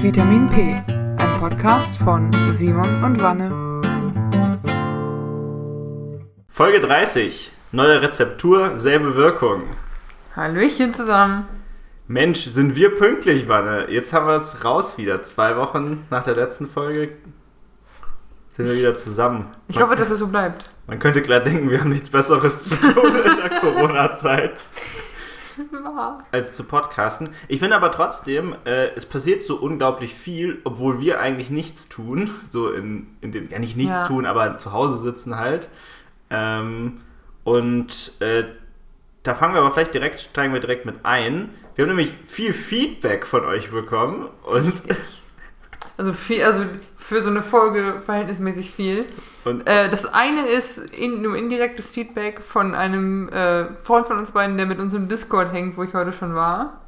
Vitamin P, ein Podcast von Simon und Wanne. Folge 30. Neue Rezeptur, selbe Wirkung. Hallöchen zusammen. Mensch, sind wir pünktlich, Wanne. Jetzt haben wir es raus wieder. Zwei Wochen nach der letzten Folge sind wir wieder zusammen. Ich man, hoffe, dass es so bleibt. Man könnte klar denken, wir haben nichts Besseres zu tun in der Corona-Zeit. als zu podcasten. Ich finde aber trotzdem, äh, es passiert so unglaublich viel, obwohl wir eigentlich nichts tun. So in, in dem, ja nicht nichts Ja. tun, aber zu Hause sitzen halt. Ähm, und äh, da fangen wir aber vielleicht direkt, steigen wir direkt mit ein. Wir haben nämlich viel Feedback von euch bekommen und, Also, viel, also für so eine Folge verhältnismäßig viel. Äh, das eine ist in, nur indirektes Feedback von einem äh, Freund von uns beiden, der mit uns im Discord hängt, wo ich heute schon war.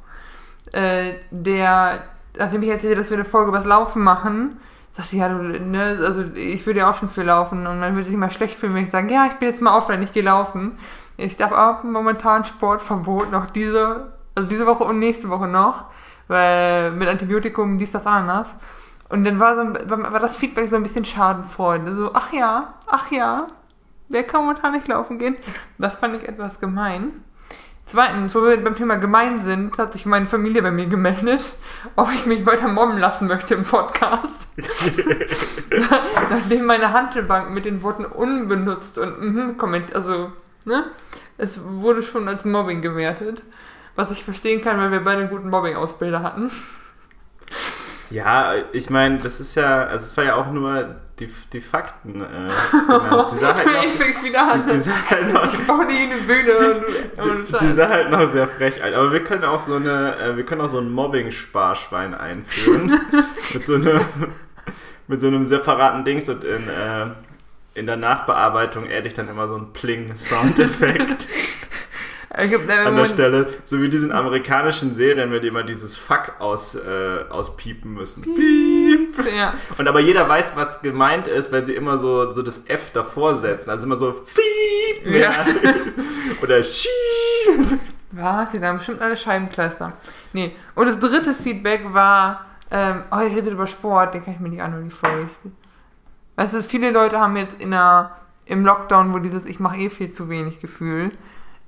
Äh, der, nachdem ich erzählte, dass wir eine Folge über das Laufen machen, sagte ja, du, ne, also ich würde ja auch schon viel laufen und man würde sich mal schlecht fühlen, wenn ich sage, ja, ich bin jetzt mal offline, ich gehe laufen. Ich darf auch momentan Sportverbot noch diese, also diese Woche und nächste Woche noch, weil mit Antibiotikum dies, das, Ananas. Und dann war, so, war, war das Feedback so ein bisschen Schadenfreude. So, ach ja, ach ja, wer kann momentan nicht laufen gehen? Das fand ich etwas gemein. Zweitens, wo wir beim Thema gemein sind, hat sich meine Familie bei mir gemeldet, ob ich mich weiter mobben lassen möchte im Podcast. Nachdem meine Handelbank mit den Worten unbenutzt und mhm kommentiert, also, ne? Es wurde schon als Mobbing gewertet. Was ich verstehen kann, weil wir beide einen guten Mobbing-Ausbilder hatten. Ja, ich meine, das ist ja, also es war ja auch nur die, die Fakten. Äh, genau. Die sah halt noch, ich fäng's wieder an. die sah halt noch Ich baue die in die Bühne. und- Die, die sah halt noch sehr frech ein. Aber wir können auch so eine, äh, wir können auch so ein Mobbing-Sparschwein einführen. mit so einem, mit so einem separaten Dings und in, äh, in der Nachbearbeitung adde ich dann immer so einen Pling-Soundeffekt an der Stelle. So wie diesen amerikanischen Serien, mit dem immer dieses Fuck aus, äh, auspiepen müssen. Piep. Ja. Und aber jeder weiß, was gemeint ist, weil sie immer so, so das F davor setzen. Also immer so Piep. Ja. Oder Schiep. Was? Die sagen bestimmt alle Scheibenkleister. Nee. Und das dritte Feedback war, ähm, oh, ihr redet über Sport, den kann ich mir nicht anhören, die Folge. Weißt du, viele Leute haben jetzt in der, im Lockdown, wo dieses Ich mache eh viel zu wenig Gefühl.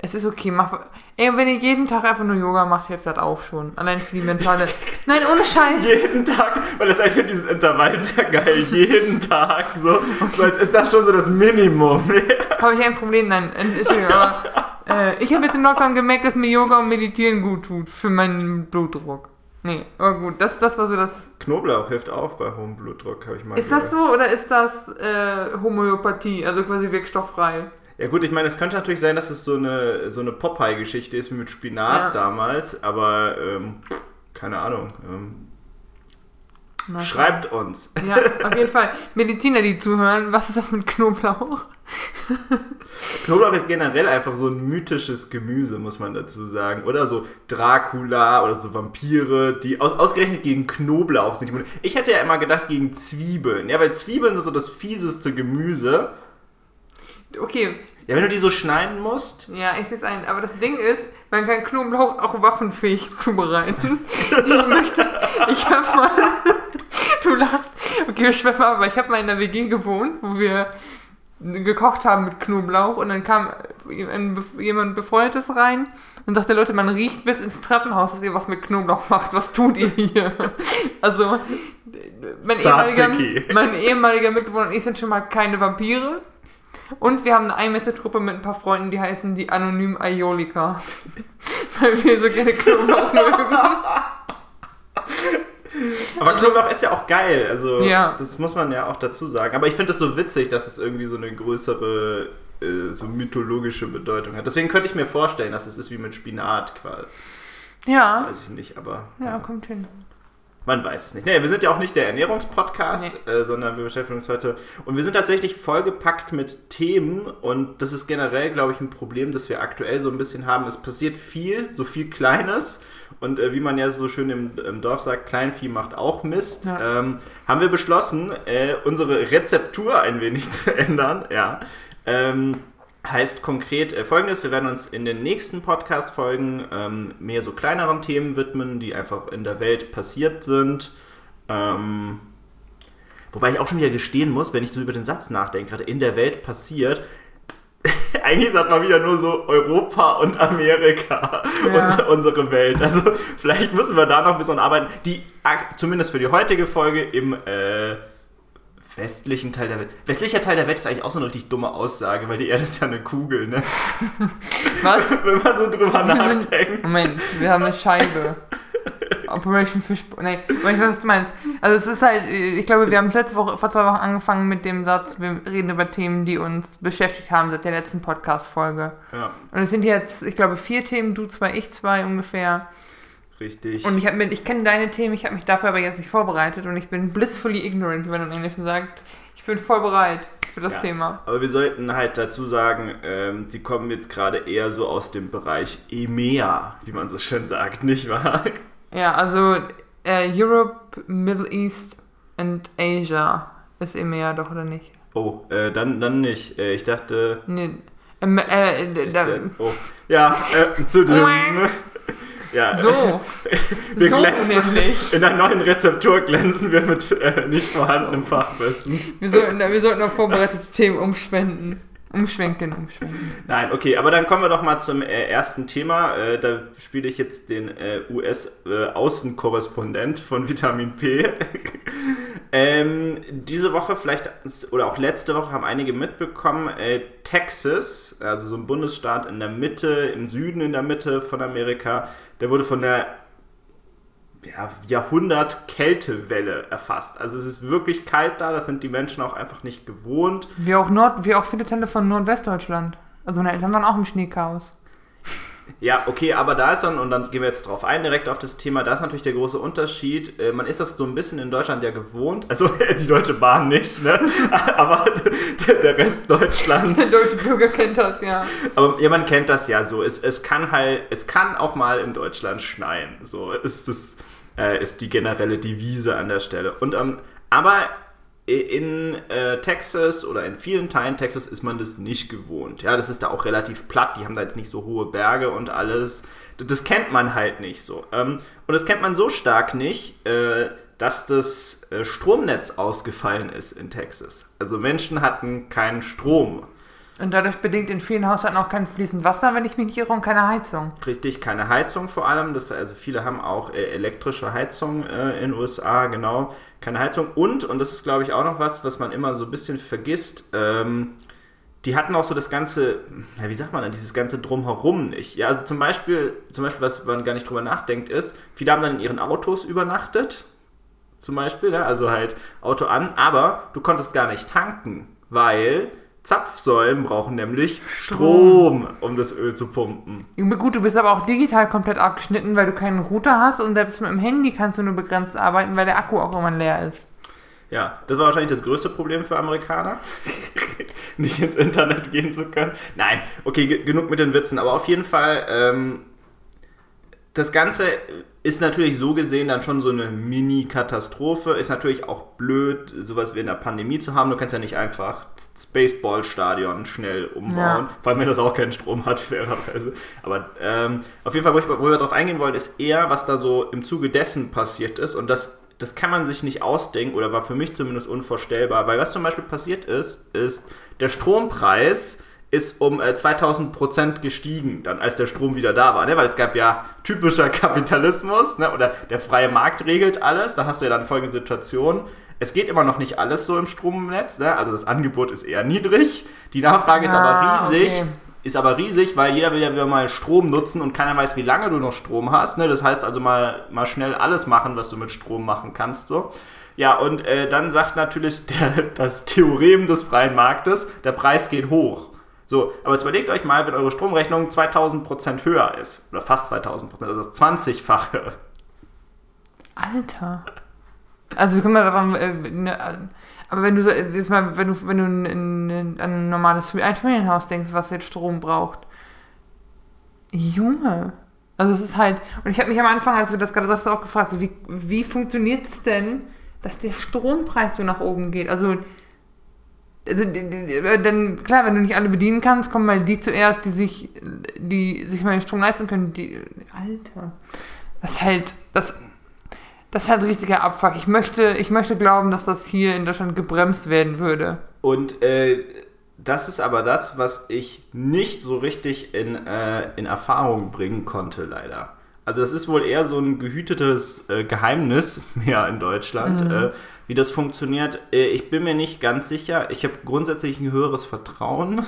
Es ist okay, mach. Ey, wenn ihr jeden Tag einfach nur Yoga macht, hilft das auch schon. Allein für die mentale. Nein, ohne Scheiß. Jeden Tag, weil das ich finde dieses Intervall sehr geil. Jeden Tag so. als ist das schon so das Minimum. Habe ich ein Problem? Nein, Entschuldigung, aber äh, ich habe jetzt im Lockdown gemerkt, dass mir Yoga und Meditieren gut tut für meinen Blutdruck. Nee, aber gut, das, das war so das. Knoblauch hilft auch bei hohem Blutdruck, habe ich mal Ist das gehört. so oder ist das äh, Homöopathie, also quasi wirkstofffrei? Ja gut, ich meine, es könnte natürlich sein, dass es so eine, so eine Popeye-Geschichte ist wie mit Spinat Ja. damals, aber ähm, keine Ahnung. Ähm, schreibt uns. Ja, auf jeden Fall. Mediziner, die zuhören, was ist das mit Knoblauch? Knoblauch ist generell einfach so ein mythisches Gemüse, muss man dazu sagen. Oder so Dracula oder so Vampire, die aus, ausgerechnet gegen Knoblauch sind. Ich hätte ja immer gedacht gegen Zwiebeln. Ja, weil Zwiebeln sind so das fieseste Gemüse. Okay, Ja, wenn du die so schneiden musst. ja, ich sehe es ein. Aber das Ding ist, man kann Knoblauch auch waffenfähig zubereiten. Ich möchte, ich habe mal, du lachst, okay, wir schweifen ab, aber ich habe mal in der WG gewohnt, wo wir gekocht haben mit Knoblauch und dann kam jemand Befreundetes rein und sagte, Leute, man riecht bis ins Treppenhaus, dass ihr was mit Knoblauch macht. Was tut ihr hier? Also, mein ehemaliger, mein ehemaliger Mitbewohner und ich sind schon mal keine Vampire. Und wir haben eine Einmessetruppe mit ein paar Freunden, die heißen die Anonym Aiolika. Weil wir so gerne Knoblauch mögen. Aber Knoblauch ist ja auch geil. Also, Ja. das muss man ja auch dazu sagen. Aber ich finde es so witzig, dass es irgendwie so eine größere, äh, so mythologische Bedeutung hat. Deswegen könnte ich mir vorstellen, dass es ist wie mit Spinat quasi. Ja. Weiß ich nicht, aber. Ja, kommt hin. Man weiß es nicht. Nee, wir sind ja auch nicht der Ernährungspodcast, äh, sondern wir beschäftigen uns heute. Und wir sind tatsächlich vollgepackt mit Themen und das ist generell, glaube ich, ein Problem, das wir aktuell so ein bisschen haben. Es passiert viel, so viel Kleines. Und äh, wie man ja so schön im, im Dorf sagt, Kleinvieh macht auch Mist. Ja. Ähm, haben wir beschlossen, äh, unsere Rezeptur ein wenig zu ändern. Ja. Ähm, Heißt konkret äh, folgendes: Wir werden uns in den nächsten Podcast-Folgen ähm, mehr so kleineren Themen widmen, die einfach in der Welt passiert sind. Ähm, wobei ich auch schon wieder gestehen muss, wenn ich so über den Satz nachdenke, gerade in der Welt passiert, eigentlich sagt man wieder nur so Europa und Amerika, Ja. unsere, unsere Welt. Also vielleicht müssen wir da noch ein bisschen arbeiten, die zumindest für die heutige Folge im äh, westlichen Teil der Welt. Westlicher Teil der Welt ist eigentlich auch so eine richtig dumme Aussage, weil die Erde ist ja eine Kugel, ne? Was? Wenn man so drüber Wir sind- nachdenkt. Moment, wir haben eine Scheibe. Operation Fishbowl. Nee, ich weiß, was du meinst. Also es ist halt, ich glaube, wir haben letzte Woche, vor zwei Wochen angefangen mit dem Satz, wir reden über Themen, die uns beschäftigt haben seit der letzten Podcast-Folge. Ja, Und es sind jetzt, ich glaube, vier Themen, du zwei, ich zwei ungefähr. Richtig. Und ich mir, ich kenne deine Themen, ich habe mich dafür aber jetzt nicht vorbereitet und ich bin blissfully ignorant, wie man im Englischen sagt. Ich bin voll bereit für das Ja. Thema. Aber wir sollten halt dazu sagen, ähm, sie kommen jetzt gerade eher so aus dem Bereich EMEA, wie man so schön sagt, nicht wahr? Ja, also äh, Europe, Middle East and Asia ist EMEA doch, oder nicht? Oh, äh, dann, dann nicht. Äh, ich dachte. Nee. Ähm, äh, äh, äh, oh. Ja, äh. ja, so. wir so glänzen. nämlich. In der neuen Rezeptur glänzen wir mit äh, nicht vorhandenem Fachwissen. Wir sollten, wir sollten auf vorbereitete Themen umschwenken. Umschwenken, umschwenken. Nein, okay, aber dann kommen wir doch mal zum äh, ersten Thema. Äh, da spiele ich jetzt den äh, US-Außenkorrespondent von Vitamin P. ähm, diese Woche vielleicht, oder auch letzte Woche haben einige mitbekommen, äh, Texas, also so ein Bundesstaat in der Mitte, im Süden in der Mitte von Amerika, der wurde von der ja, Jahrhundert-Kältewelle erfasst. Also es ist wirklich kalt da, das sind die Menschen auch einfach nicht gewohnt. Wie auch, Nord, wie auch viele Teile von Nordwestdeutschland. Also meine Eltern waren auch im Schneechaos. Ja, okay, aber da ist dann, und dann gehen wir jetzt drauf ein, direkt auf das Thema, da ist natürlich der große Unterschied. Äh, man ist das so ein bisschen in Deutschland ja gewohnt, also die Deutsche Bahn nicht, ne? aber der, der Rest Der Deutschlands. deutsche Bürger kennt das, ja. Aber ja, man kennt das ja so. Es, es kann halt, es kann auch mal in Deutschland schneien. So ist das, äh, ist die generelle Devise an der Stelle. Und ähm, aber in äh, Texas oder in vielen Teilen Texas ist man das nicht gewohnt. Ja, das ist da auch relativ platt. Die haben da jetzt nicht so hohe Berge und alles. Das, kennt man halt nicht so. Ähm, und das kennt man so stark nicht, äh, dass das äh, Stromnetz ausgefallen ist in Texas. Also Menschen hatten keinen Strom. Und dadurch bedingt in vielen Haushalten auch kein fließend Wasser, wenn ich mich nicht irre, und keine Heizung. Richtig, keine Heizung vor allem. Das, also viele haben auch äh, elektrische Heizung äh, in den USA, genau. Keine Heizung. Und, und das ist glaube ich auch noch was, was man immer so ein bisschen vergisst, ähm, die hatten auch so das ganze, ja, wie sagt man denn, dieses ganze Drumherum nicht. Ja, also zum Beispiel, zum Beispiel, was man gar nicht drüber nachdenkt, ist, viele haben dann in ihren Autos übernachtet. Zum Beispiel, ne? also halt Auto an, aber du konntest gar nicht tanken, weil Zapfsäulen brauchen nämlich Strom, um das Öl zu pumpen. Junge, Gut, du bist aber auch digital komplett abgeschnitten, weil du keinen Router hast und selbst mit dem Handy kannst du nur begrenzt arbeiten, weil der Akku auch immer leer ist. Ja, das war wahrscheinlich das größte Problem für Amerikaner, nicht ins Internet gehen zu können. Nein, okay, ge- genug mit den Witzen, aber auf jeden Fall, ähm, das Ganze ist natürlich so gesehen dann schon so eine Mini-Katastrophe. Ist natürlich auch blöd, sowas wie in der Pandemie zu haben. Du kannst ja nicht einfach das Baseballstadion schnell umbauen. Ja. Vor allem, wenn das auch keinen Strom hat, fairerweise. Aber ähm, auf jeden Fall, wo, ich, wo wir darauf eingehen wollen, ist eher, was da so im Zuge dessen passiert ist. Und das, das kann man sich nicht ausdenken oder war für mich zumindest unvorstellbar. Weil was zum Beispiel passiert ist, ist, der Strompreis ist um äh, 2000 Prozent gestiegen, dann als der Strom wieder da war, ne? weil es gab ja typischer Kapitalismus ne? oder der freie Markt regelt alles, da hast du ja dann folgende Situation, es geht immer noch nicht alles so im Stromnetz, ne? also das Angebot ist eher niedrig, die Nachfrage ist aber Ah, riesig, okay. ist aber riesig, weil jeder will ja wieder mal Strom nutzen und keiner weiß, wie lange du noch Strom hast. Ne? Das heißt also mal, mal schnell alles machen, was du mit Strom machen kannst. So. Ja, und äh, dann sagt natürlich der, das Theorem des freien Marktes, der Preis geht hoch. So, aber jetzt überlegt euch mal, wenn eure Stromrechnung 2000% höher ist, oder fast 2000%, also das 20-fache. Alter. Also kommt mal davon, äh, ne, äh, aber wenn du so- jetzt mal, wenn du, wenn du an ein normales Einfamilienhaus denkst, was jetzt Strom braucht. Junge. Also es ist halt, und ich habe mich am Anfang, als du das gerade sagst, auch gefragt, so wie, wie funktioniert es denn, dass der Strompreis so nach oben geht? Also, also dann klar, wenn du nicht alle bedienen kannst, kommen mal die zuerst, die sich, die sich mal den Strom leisten können. Die, Alter, das ist halt, das Das ist halt richtiger Abfuck. Ich möchte, ich möchte glauben, dass das hier in Deutschland gebremst werden würde. Und äh, das ist aber das, was ich nicht so richtig in, äh, in Erfahrung bringen konnte, leider. Also das ist wohl eher so ein gehütetes äh, Geheimnis mehr in Deutschland, mhm. äh, wie das funktioniert. Äh, ich bin mir nicht ganz sicher. Ich habe grundsätzlich ein höheres Vertrauen,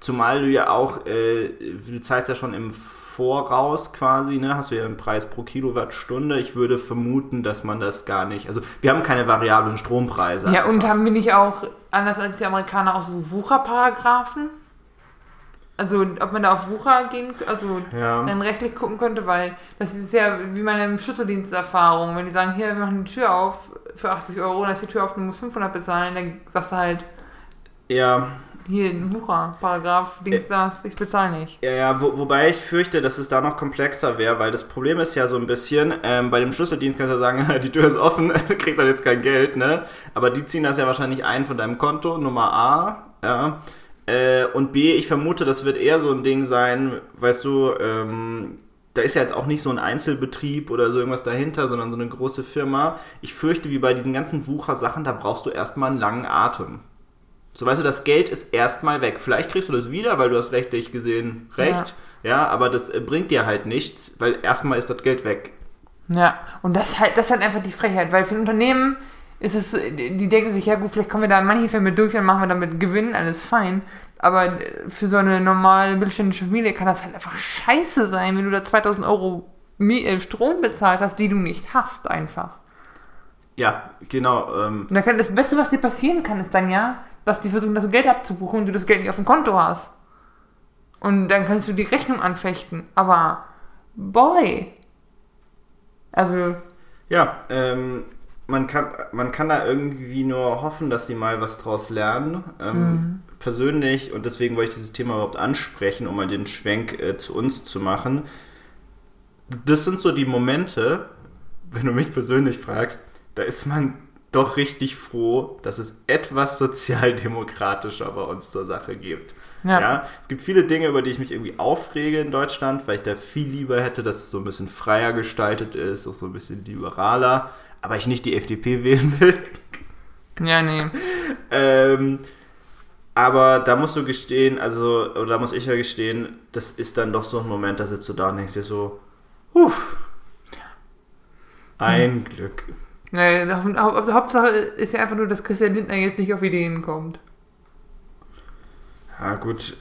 zumal du ja auch, äh, du zahlst ja schon im Voraus quasi, ne, hast du ja einen Preis pro Kilowattstunde. Ich würde vermuten, dass man das gar nicht, also wir haben keine variablen Strompreise. Ja, einfach. und haben wir nicht auch, anders als die Amerikaner, auch so Wucherparagraphen? Also, ob man da auf Wucher gehen, also ja. dann rechtlich gucken könnte, weil das ist ja wie meine Schlüsseldiensterfahrung. Wenn die sagen, hier, wir machen die Tür auf für 80 Euro, dann ist die Tür auf, du musst 500 bezahlen, dann sagst du halt, ja. Hier, ein Wucher, Paragraph, Dings das, ich bezahle nicht. Ja, ja, wo, wobei ich fürchte, dass es da noch komplexer wäre, weil das Problem ist ja so ein bisschen, ähm, bei dem Schlüsseldienst kannst du sagen, die Tür ist offen, du kriegst halt jetzt kein Geld, ne? Aber die ziehen das ja wahrscheinlich ein von deinem Konto, Nummer A, ja. Äh, und B, ich vermute, das wird eher so ein Ding sein, weißt du, ähm, da ist ja jetzt auch nicht so ein Einzelbetrieb oder so irgendwas dahinter, sondern so eine große Firma. Ich fürchte, wie bei diesen ganzen Wucher-Sachen, da brauchst du erstmal einen langen Atem. So weißt du, das Geld ist erstmal weg. Vielleicht kriegst du das wieder, weil du hast rechtlich gesehen recht. Ja, ja aber das äh, bringt dir halt nichts, weil erstmal ist das Geld weg. Ja, und das halt, das ist halt einfach die Frechheit, weil für ein Unternehmen ist es, die denken sich, ja gut, vielleicht kommen wir da manche Fälle mit durch, dann machen wir damit Gewinn, alles fein. Aber für so eine normale mittelständische Familie kann das halt einfach scheiße sein, wenn du da 2000 Euro äh, Strom bezahlt hast, die du nicht hast, einfach. Ja, genau. Ähm. Und kann, das Beste, was dir passieren kann, ist dann ja, dass die versuchen, das Geld abzubuchen und du das Geld nicht auf dem Konto hast. Und dann kannst du die Rechnung anfechten. Aber, boy. Also. Ja, ähm, man kann, man kann da irgendwie nur hoffen, dass die mal was draus lernen. Ähm, mhm. Persönlich, und deswegen wollte ich dieses Thema überhaupt ansprechen, um mal den Schwenk äh, zu uns zu machen. Das sind so die Momente, wenn du mich persönlich fragst, da ist man doch richtig froh, dass es etwas sozialdemokratischer bei uns zur Sache gibt. Ja. ja. Es gibt viele Dinge, über die ich mich irgendwie aufrege in Deutschland, weil ich da viel lieber hätte, dass es so ein bisschen freier gestaltet ist, auch so ein bisschen liberaler aber ich nicht die FDP wählen will. Ja, nee. ähm, aber da musst du gestehen, also, oder da muss ich ja gestehen, das ist dann doch so ein Moment, da sitzt du da und denkst dir so, uff, ein hm. Glück. Nee, Hauptsache ist ja einfach nur, dass Christian Lindner jetzt nicht auf Ideen kommt. Ja, gut.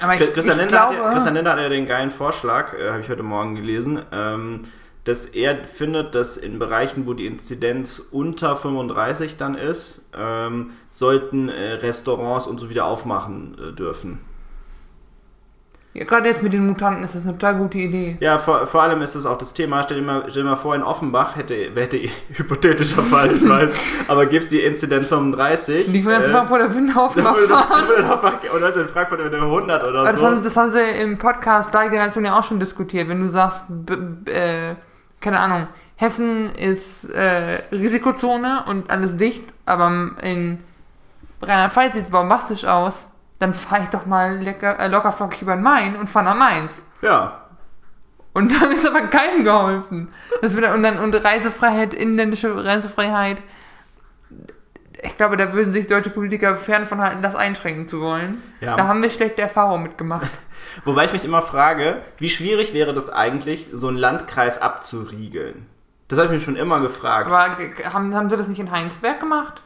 Aber ich, Christian, ich Lindner glaube, hat, Christian Lindner hat ja den geilen Vorschlag, äh, habe ich heute Morgen gelesen, ähm, dass er findet, dass in Bereichen, wo die Inzidenz unter 35 dann ist, ähm, sollten äh, Restaurants und so wieder aufmachen äh, dürfen. Ja, gerade jetzt mit den Mutanten ist das eine total gute Idee. Ja, vor, vor allem ist das auch das Thema. Stell dir mal, stell dir mal vor, in Offenbach hätte, hätte hypothetischer Fall, ich weiß, aber gibt es die Inzidenz 35. Die jetzt äh, vor der Windhofen fahren. Oder in Frankfurt mit 100 oder aber so. Das haben, das haben sie im Podcast da Generation ja auch schon diskutiert. Wenn du sagst, äh, keine Ahnung, Hessen ist äh, Risikozone und alles dicht, aber in Rheinland-Pfalz sieht es bombastisch aus, dann fahre ich doch mal lecker, äh, locker flockig über den Main und fahre nach Mainz. Ja. Und dann ist aber keinem geholfen. Das wird, und dann und Reisefreiheit, inländische Reisefreiheit. Ich glaube, da würden sich deutsche Politiker fern von halten, das einschränken zu wollen. Ja. Da haben wir schlechte Erfahrungen mitgemacht. Wobei ich mich immer frage, wie schwierig wäre das eigentlich, so einen Landkreis abzuriegeln? Das habe ich mich schon immer gefragt. Aber haben, haben sie das nicht in Heinsberg gemacht?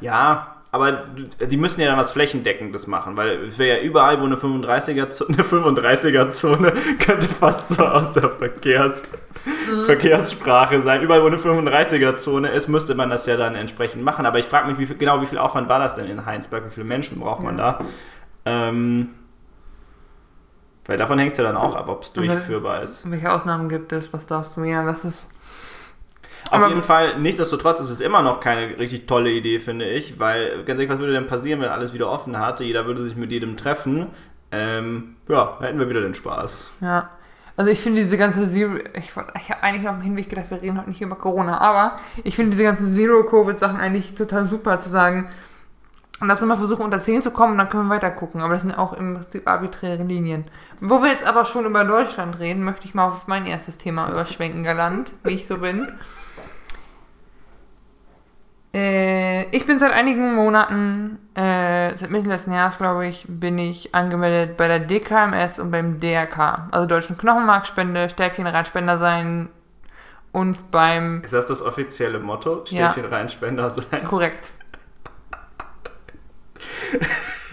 Ja, aber die müssen ja dann was Flächendeckendes machen, weil es wäre ja überall, wo eine 35er-Zone, eine 35er-Zone könnte fast so aus der Verkehrs, mhm. Verkehrssprache sein. Überall, wo eine 35er-Zone ist, müsste man das ja dann entsprechend machen. Aber ich frage mich, wie viel, genau wie viel Aufwand war das denn in Heinsberg? Wie viele Menschen braucht man ja. da? Ähm, weil davon hängt es ja dann auch ab, ob es durchführbar ist. Welche Ausnahmen gibt es? Was darfst du mehr? Was ist. Auf jeden Fall, nichtsdestotrotz ist es immer noch keine richtig tolle Idee, finde ich, weil ganz ehrlich, was würde denn passieren, wenn alles wieder offen hatte? Jeder würde sich mit jedem treffen. Ähm, ja, hätten wir wieder den Spaß. Ja. Also ich finde diese ganze Zero, ich, ich habe eigentlich auf dem Hinweg gedacht, wir reden heute nicht über Corona, aber ich finde diese ganzen Zero-Covid-Sachen eigentlich total super zu sagen, lass uns mal versuchen, unter 10 zu kommen, dann können wir weiter gucken. Aber das sind auch im Prinzip arbiträre Linien. Wo wir jetzt aber schon über Deutschland reden, möchte ich mal auf mein erstes Thema überschwenken, galant, wie ich so bin. Äh, ich bin seit einigen Monaten, äh, seit Mitte letzten Jahres, glaube ich, bin ich angemeldet bei der DKMS und beim DRK, also Deutschen Knochenmarkspende, Stäbchenreinspender sein und beim... Ist das das offizielle Motto? Stäbchenreinspender sein? Korrekt.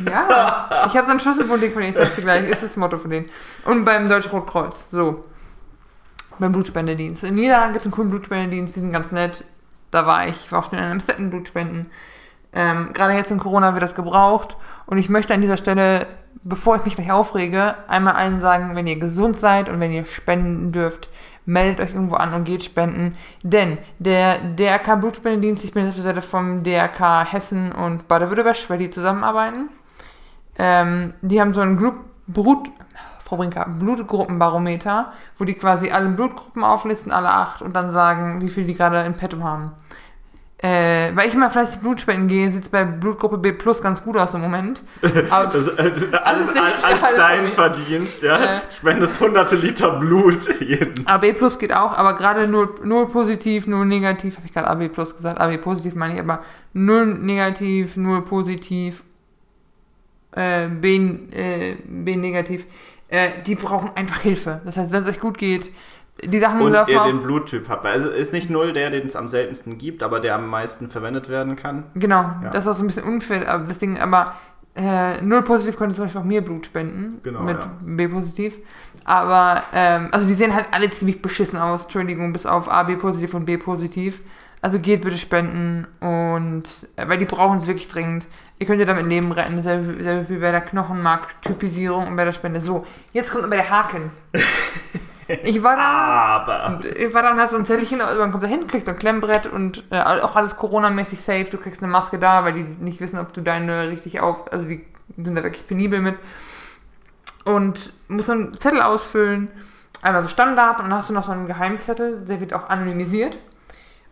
Ja, ich habe so ein Schlüsselbundding von denen, ich sag's dir gleich, ist das Motto von denen. Und beim Deutschen Rotkreuz, so. Beim Blutspendedienst. In Niederlande gibt es einen coolen Blutspendedienst, die sind ganz nett da war ich, war auch schon in einem Städtenblut spenden. Ähm, Gerade jetzt in Corona wird das gebraucht. Und ich möchte an dieser Stelle, bevor ich mich gleich aufrege, einmal allen sagen, wenn ihr gesund seid und wenn ihr spenden dürft, meldet euch irgendwo an und geht spenden. Denn der DRK Blutspendedienst, ich bin auf der Seite vom DRK Hessen und Baden-Württemberg, weil die zusammenarbeiten. Ähm, die haben so ein Group, Brut, Frau Brinker, Blutgruppenbarometer, wo die quasi alle Blutgruppen auflisten, alle acht, und dann sagen, wie viel die gerade in petto haben. Äh, weil ich immer fleißig Blutspenden gehe, sieht es bei Blutgruppe B Plus ganz gut aus im Moment. Aber das, äh, alles, alles, alles dein Verdienst, ja. Äh, Spendest hunderte Liter Blut jeden. AB Plus geht auch, aber gerade nur, nur positiv, nur negativ, habe ich gerade AB Plus gesagt, AB positiv meine ich, aber null negativ, nur positiv, äh, B, äh, B negativ äh, die brauchen einfach Hilfe. Das heißt, wenn es euch gut geht, die Sachen Und ihr den Bluttyp habt. Also ist nicht null der, den es am seltensten gibt, aber der am meisten verwendet werden kann. Genau, ja. das ist auch so ein bisschen unfair, aber das Ding, aber äh, null positiv konnte zum Beispiel auch mir Blut spenden. Genau. Mit ja. B positiv. Aber, ähm, also die sehen halt alle ziemlich beschissen aus, Entschuldigung, bis auf A, B positiv und B positiv. Also geht bitte spenden und, äh, weil die brauchen es wirklich dringend. Ihr könnt ja damit Leben retten, selbe, selbe wie bei der Knochenmark-Typisierung und bei der Spende. So, jetzt kommt aber der Haken. Ich war da, aber. ich war da und hab so ein Zettelchen, man kommt da hin, kriegt ein Klemmbrett und äh, auch alles Corona-mäßig safe. Du kriegst eine Maske da, weil die nicht wissen, ob du deine richtig auf, also die sind da wirklich penibel mit. Und musst einen Zettel ausfüllen, einmal so Standard und dann hast du noch so einen Geheimzettel, der wird auch anonymisiert,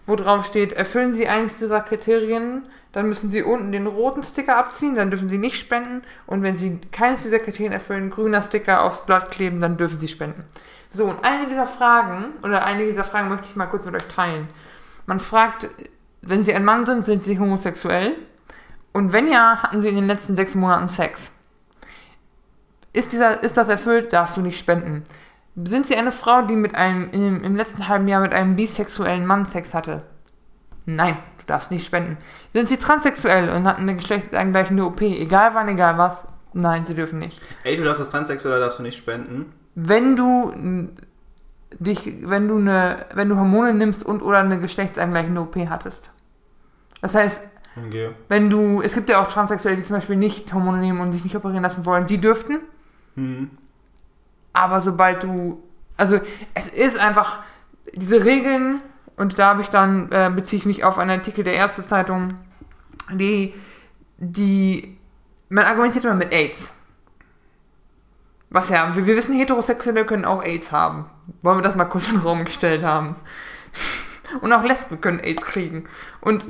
wo drauf steht, erfüllen Sie eins dieser Kriterien, dann müssen Sie unten den roten Sticker abziehen, dann dürfen Sie nicht spenden. Und wenn Sie keines dieser Kriterien erfüllen, grüner Sticker aufs Blatt kleben, dann dürfen Sie spenden. So, und eine dieser Fragen, oder einige dieser Fragen möchte ich mal kurz mit euch teilen. Man fragt, wenn Sie ein Mann sind, sind Sie homosexuell? Und wenn ja, hatten Sie in den letzten sechs Monaten Sex? Ist, dieser, ist das erfüllt, darfst du nicht spenden. Sind Sie eine Frau, die mit einem, im, im letzten halben Jahr mit einem bisexuellen Mann Sex hatte? Nein, du darfst nicht spenden. Sind sie transsexuell und hatten eine geschlechtsangleichende OP, egal wann, egal was? Nein, sie dürfen nicht. Ey, du darfst als Transsexueller darfst du nicht spenden. Wenn du dich, wenn du eine, wenn du Hormone nimmst und oder eine geschlechtsangleichende OP hattest. Das heißt, okay. wenn du, es gibt ja auch Transsexuelle, die zum Beispiel nicht Hormone nehmen und sich nicht operieren lassen wollen, die dürften. Mhm. Aber sobald du, also es ist einfach, diese Regeln und da habe ich dann, äh, beziehe ich mich auf einen Artikel der Ärzte Zeitung, die, die, man argumentiert immer mit AIDS. Was ja, wir, wir wissen, Heterosexuelle können auch AIDS haben. Wollen wir das mal kurz in den Raum gestellt haben. Und auch Lesben können AIDS kriegen. Und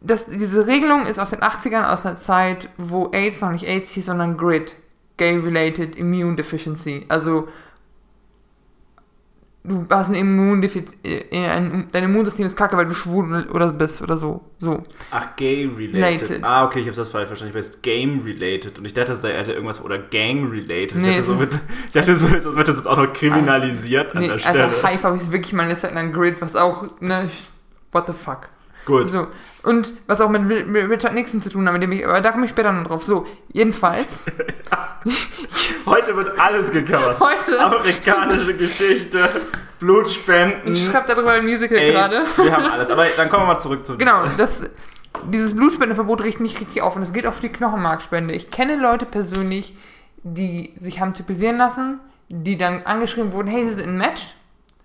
das, diese Regelung ist aus den 80ern, aus einer Zeit, wo AIDS noch nicht AIDS hieß, sondern GRID. Gay-Related Immune Deficiency. Also du hast ein Immundefizit, äh, dein Immunsystem ist kacke, weil du schwul oder bist oder so. so. Ach, gay-related. Ah, okay, ich habe das falsch verstanden. Ich weiß game-related und ich dachte, das sei irgendwas oder gang-related. Nee, ich, dachte, so wird, ich dachte, so wird das jetzt auch noch kriminalisiert ah, an nee, der Stelle. Also Hive habe ich wirklich mal eine Zeit lang Grid, was auch, ne, what the fuck. Gut. So. Und was auch mit Richard Nixon zu tun hat, mit dem ich, aber da komme ich später noch drauf. So, jedenfalls. Heute wird alles gecovert. Heute. Amerikanische Geschichte, Blutspenden. Ich schreibe darüber ein Musical gerade. Wir haben alles. Aber dann kommen wir mal zurück zu. Genau, das, dieses Blutspendeverbot riecht mich richtig auf und es geht auf die Knochenmarkspende. Ich kenne Leute persönlich, die sich haben typisieren lassen, die dann angeschrieben wurden, hey, sie sind ein Match.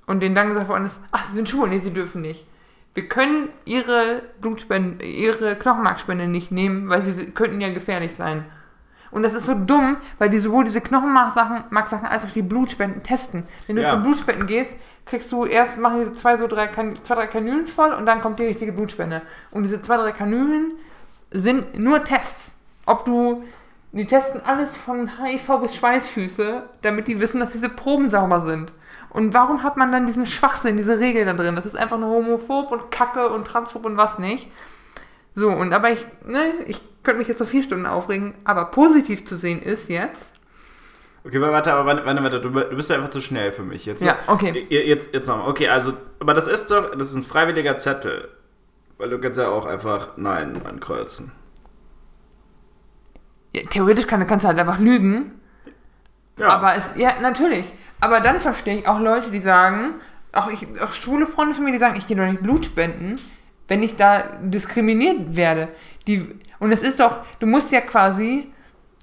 Und denen dann gesagt worden ist, ach, sie sind schwul, nee, sie dürfen nicht wir können ihre Blutspende, ihre Knochenmarkspende nicht nehmen, weil sie könnten ja gefährlich sein. Und das ist so dumm, weil die sowohl diese Knochenmarksachen als auch die Blutspenden testen. Wenn du ja. zum Blutspenden gehst, kriegst du erst, machen die zwei, so drei, zwei, drei Kanülen voll und dann kommt die richtige Blutspende. Und diese zwei, drei Kanülen sind nur Tests. Ob du, die testen alles von HIV bis Schweißfüße, damit die wissen, dass diese Proben sauber sind. Und warum hat man dann diesen Schwachsinn, diese Regel da drin? Das ist einfach nur homophob und Kacke und transphob und was nicht. So, und aber ich, ne, ich könnte mich jetzt so vier Stunden aufregen, aber positiv zu sehen ist jetzt. Okay, warte, aber warte, warte, warte, du, du bist ja einfach zu schnell für mich. Jetzt, Ja, okay. Jetzt, jetzt nochmal. Okay, also, aber das ist doch, das ist ein freiwilliger Zettel. Weil du kannst ja auch einfach Nein ankreuzen. Ja, theoretisch kann, kannst du halt einfach lügen. Ja. Aber es, ja, natürlich. Aber dann verstehe ich auch Leute, die sagen, auch, ich, auch schwule Freunde von mir, die sagen, ich gehe doch nicht Blut spenden, wenn ich da diskriminiert werde. Die, und es ist doch, du musst ja quasi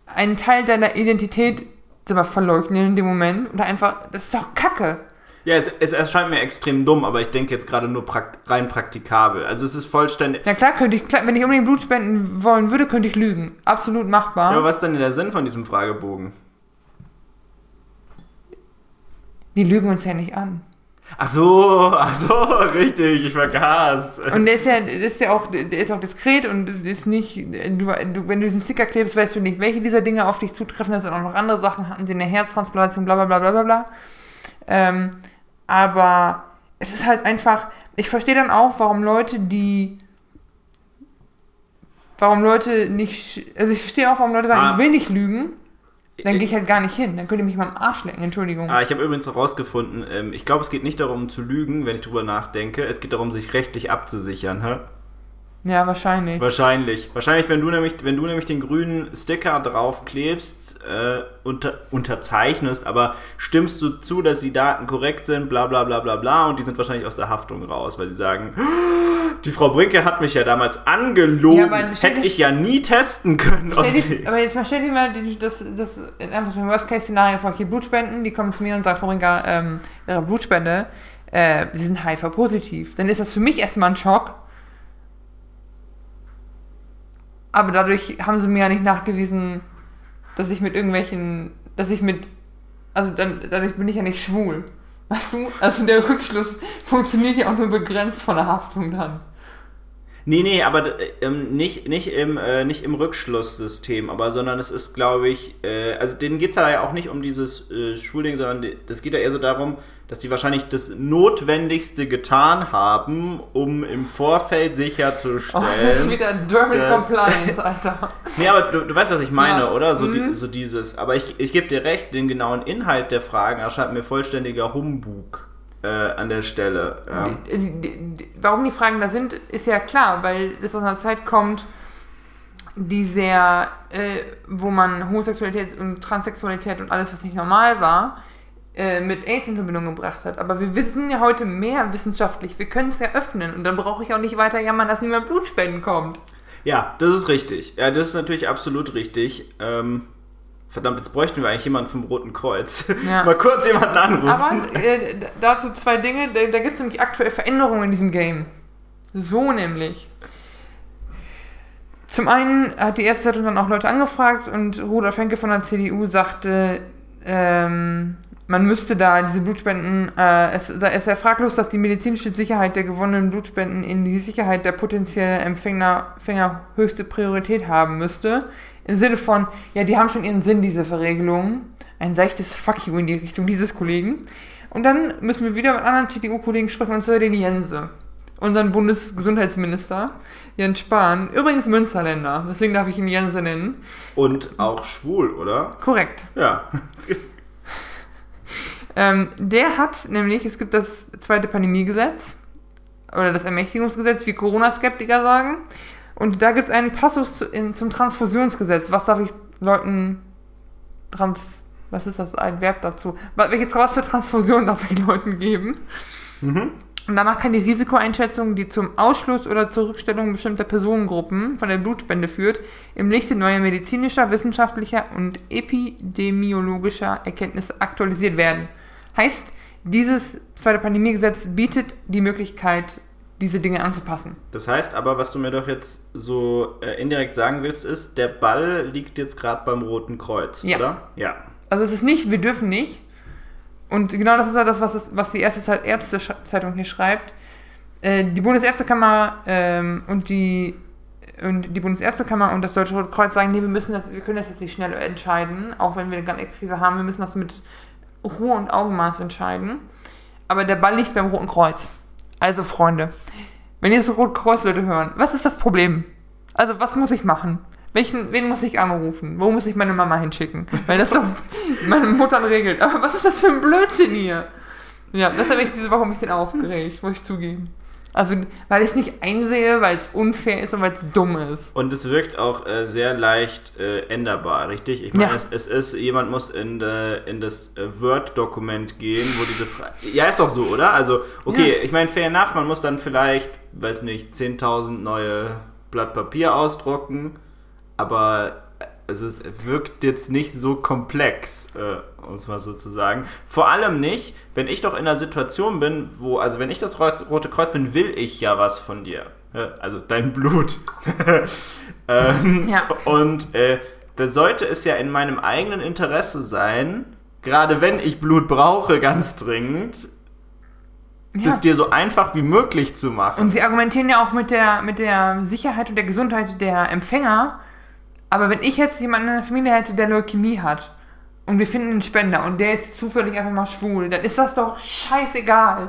einen Teil deiner Identität selber verleugnen in dem Moment. Oder einfach, das ist doch Kacke. Ja, es, es erscheint mir extrem dumm, aber ich denke jetzt gerade nur prakt, rein praktikabel. Also es ist vollständig. Ja klar könnte ich, wenn ich unbedingt Blut spenden wollen würde, könnte ich lügen. Absolut machbar. Ja, aber was ist denn der Sinn von diesem Fragebogen? Die lügen uns ja nicht an. Ach so, ach so, richtig, ich vergaß. Und der ist ja, der ist ja auch, der ist auch diskret und ist nicht, du, du, wenn du diesen Sticker klebst, weißt du nicht, welche dieser Dinge auf dich zutreffen. Das sind auch noch andere Sachen, hatten sie eine Herztransplantation, bla bla bla bla bla bla. Ähm, aber es ist halt einfach, ich verstehe dann auch, warum Leute, die, warum Leute nicht, also ich verstehe auch, warum Leute sagen, Ah. ich will nicht lügen. Dann gehe ich halt gar nicht hin. Dann könnt ihr mich mal am Arsch lecken, Entschuldigung. Ah, ich habe übrigens herausgefunden, ähm, ich glaube, es geht nicht darum zu lügen, wenn ich drüber nachdenke. Es geht darum, sich rechtlich abzusichern. Hä? Ja, wahrscheinlich. Wahrscheinlich. Wahrscheinlich, wenn du nämlich, wenn du nämlich den grünen Sticker draufklebst, äh, unter, unterzeichnest, aber stimmst du zu, dass die Daten korrekt sind, bla bla bla bla bla, und die sind wahrscheinlich aus der Haftung raus, weil sie sagen, die Frau Brinke hat mich ja damals angelogen, Ja, hätte ich ja nie testen können. dir, aber jetzt mal stell dir mal das, das einfach so ein Worst-Case-Szenario vor. Hier Blutspenden, die kommen zu mir und sagen, Frau Brinker, ähm, ihre Blutspende, äh, sie sind HIV-positiv. Dann ist das für mich erstmal ein Schock. Aber dadurch haben sie mir ja nicht nachgewiesen, dass ich mit irgendwelchen, dass ich mit, also dann, dadurch bin ich ja nicht schwul. Weißt du? Also der Rückschluss funktioniert ja auch nur begrenzt von der Haftung dann. Nee, nee, aber äh, ähm, nicht, nicht, im, äh, nicht im Rückschlusssystem, aber sondern es ist, glaube ich, äh, also denen geht es ja auch nicht um dieses äh, Schulding, sondern das geht ja eher so darum, dass die wahrscheinlich das Notwendigste getan haben, um im Vorfeld Oh, sicherzustellen. das ist wieder German Compliance, Alter. Nee, aber du, du weißt, was ich meine, Ja. oder? So, Mhm. die, so dieses. Aber ich, ich gebe dir recht, den genauen Inhalt der Fragen erscheint mir vollständiger Humbug äh, an der Stelle. Ja. Warum die Fragen da sind, ist ja klar, weil es aus einer Zeit kommt, die sehr, äh, wo man Homosexualität und Transsexualität und alles, was nicht normal war, äh, mit AIDS in Verbindung gebracht hat. Aber wir wissen ja heute mehr wissenschaftlich. Wir können es ja öffnen und dann brauche ich auch nicht weiter jammern, dass niemand Blutspenden kommt. Ja, das ist richtig. Ja, das ist natürlich absolut richtig. Ähm, verdammt, jetzt bräuchten wir eigentlich jemanden vom Roten Kreuz. Ja. Mal kurz jemanden anrufen. Aber äh, dazu zwei Dinge. Da, da gibt es nämlich aktuell Veränderungen in diesem Game. So nämlich. Zum einen hat die erste Zeitung dann auch Leute angefragt und Rudolf Henke von der CDU sagte, ähm, man müsste da diese Blutspenden, äh, es, sei- es sei fraglos, dass die medizinische Sicherheit der gewonnenen Blutspenden in die Sicherheit der potenziellen Empfänger, Empfänger höchste Priorität haben müsste. Im Sinne von, ja, die haben schon ihren Sinn, diese Verregelungen. Ein seichtes Fuck you in die Richtung dieses Kollegen. Und dann müssen wir wieder mit anderen CDU-Kollegen sprechen, und zwar den Jense. Unseren Bundesgesundheitsminister, Jens Spahn. Übrigens Münsterländer, deswegen darf ich ihn Jense nennen. Und auch schwul, oder? Korrekt. Ja. Ähm, der hat nämlich, es gibt das zweite Pandemiegesetz oder das Ermächtigungsgesetz, wie Corona-Skeptiker sagen. Und da gibt es einen Passus in, zum Transfusionsgesetz. Was darf ich Leuten trans. Was ist das ein Verb dazu? Was, welche, was für Transfusion darf ich Leuten geben? Mhm. Und danach kann die Risikoeinschätzung, die zum Ausschluss oder zur Rückstellung bestimmter Personengruppen von der Blutspende führt, im Lichte neuer medizinischer, wissenschaftlicher und epidemiologischer Erkenntnisse aktualisiert werden. Heißt, dieses zweite Pandemiegesetz bietet die Möglichkeit, diese Dinge anzupassen. Das heißt aber, was du mir doch jetzt so äh, indirekt sagen willst, ist, der Ball liegt jetzt gerade beim Roten Kreuz, Ja. oder? Ja. Also es ist nicht, wir dürfen nicht. Und genau das ist halt das, was, es, was die erste Zeit Ärzte-Zeitung hier schreibt. Äh, die Bundesärztekammer ähm, und die und die Bundesärztekammer und das Deutsche Rote Kreuz sagen, nee, wir müssen das, wir können das jetzt nicht schnell entscheiden, auch wenn wir eine ganze Krise haben, wir müssen das mit Ruhe und Augenmaß entscheiden. Aber der Ball liegt beim Roten Kreuz. Also, Freunde, wenn ihr so Rote Kreuz Leute hören, was ist das Problem? Also, was muss ich machen? Welchen, wen muss ich anrufen? Wo muss ich meine Mama hinschicken? Weil das doch meine Mutter regelt. Aber was ist das für ein Blödsinn hier? Ja, das habe ich diese Woche ein bisschen aufgeregt, muss ich zugeben. Also, weil ich es nicht einsehe, weil es unfair ist und weil es dumm ist. Und es wirkt auch äh, sehr leicht äh, änderbar, richtig? Ich meine, Ja. es, es ist, jemand muss in, de, in das äh, Word-Dokument gehen, wo diese Frage. Ja, ist doch so, oder? Also, okay, Ja. ich meine, fair enough, man muss dann vielleicht, weiß nicht, 10.000 neue Blatt Papier ausdrucken, aber also es wirkt jetzt nicht so komplex, äh, um es mal so zu sagen. Vor allem nicht, wenn ich doch in einer Situation bin, wo, also wenn ich das Rot- Rote Kreuz bin, will ich ja was von dir. Also dein Blut. ähm, Ja. Und äh, da sollte es ja in meinem eigenen Interesse sein, gerade wenn ich Blut brauche, ganz dringend, Ja. das dir so einfach wie möglich zu machen. Und sie argumentieren ja auch mit der, mit der Sicherheit und der Gesundheit der Empfänger. Aber wenn ich jetzt jemanden in der Familie hätte, der Leukämie hat und wir finden einen Spender und der ist zufällig einfach mal schwul, dann ist das doch scheißegal.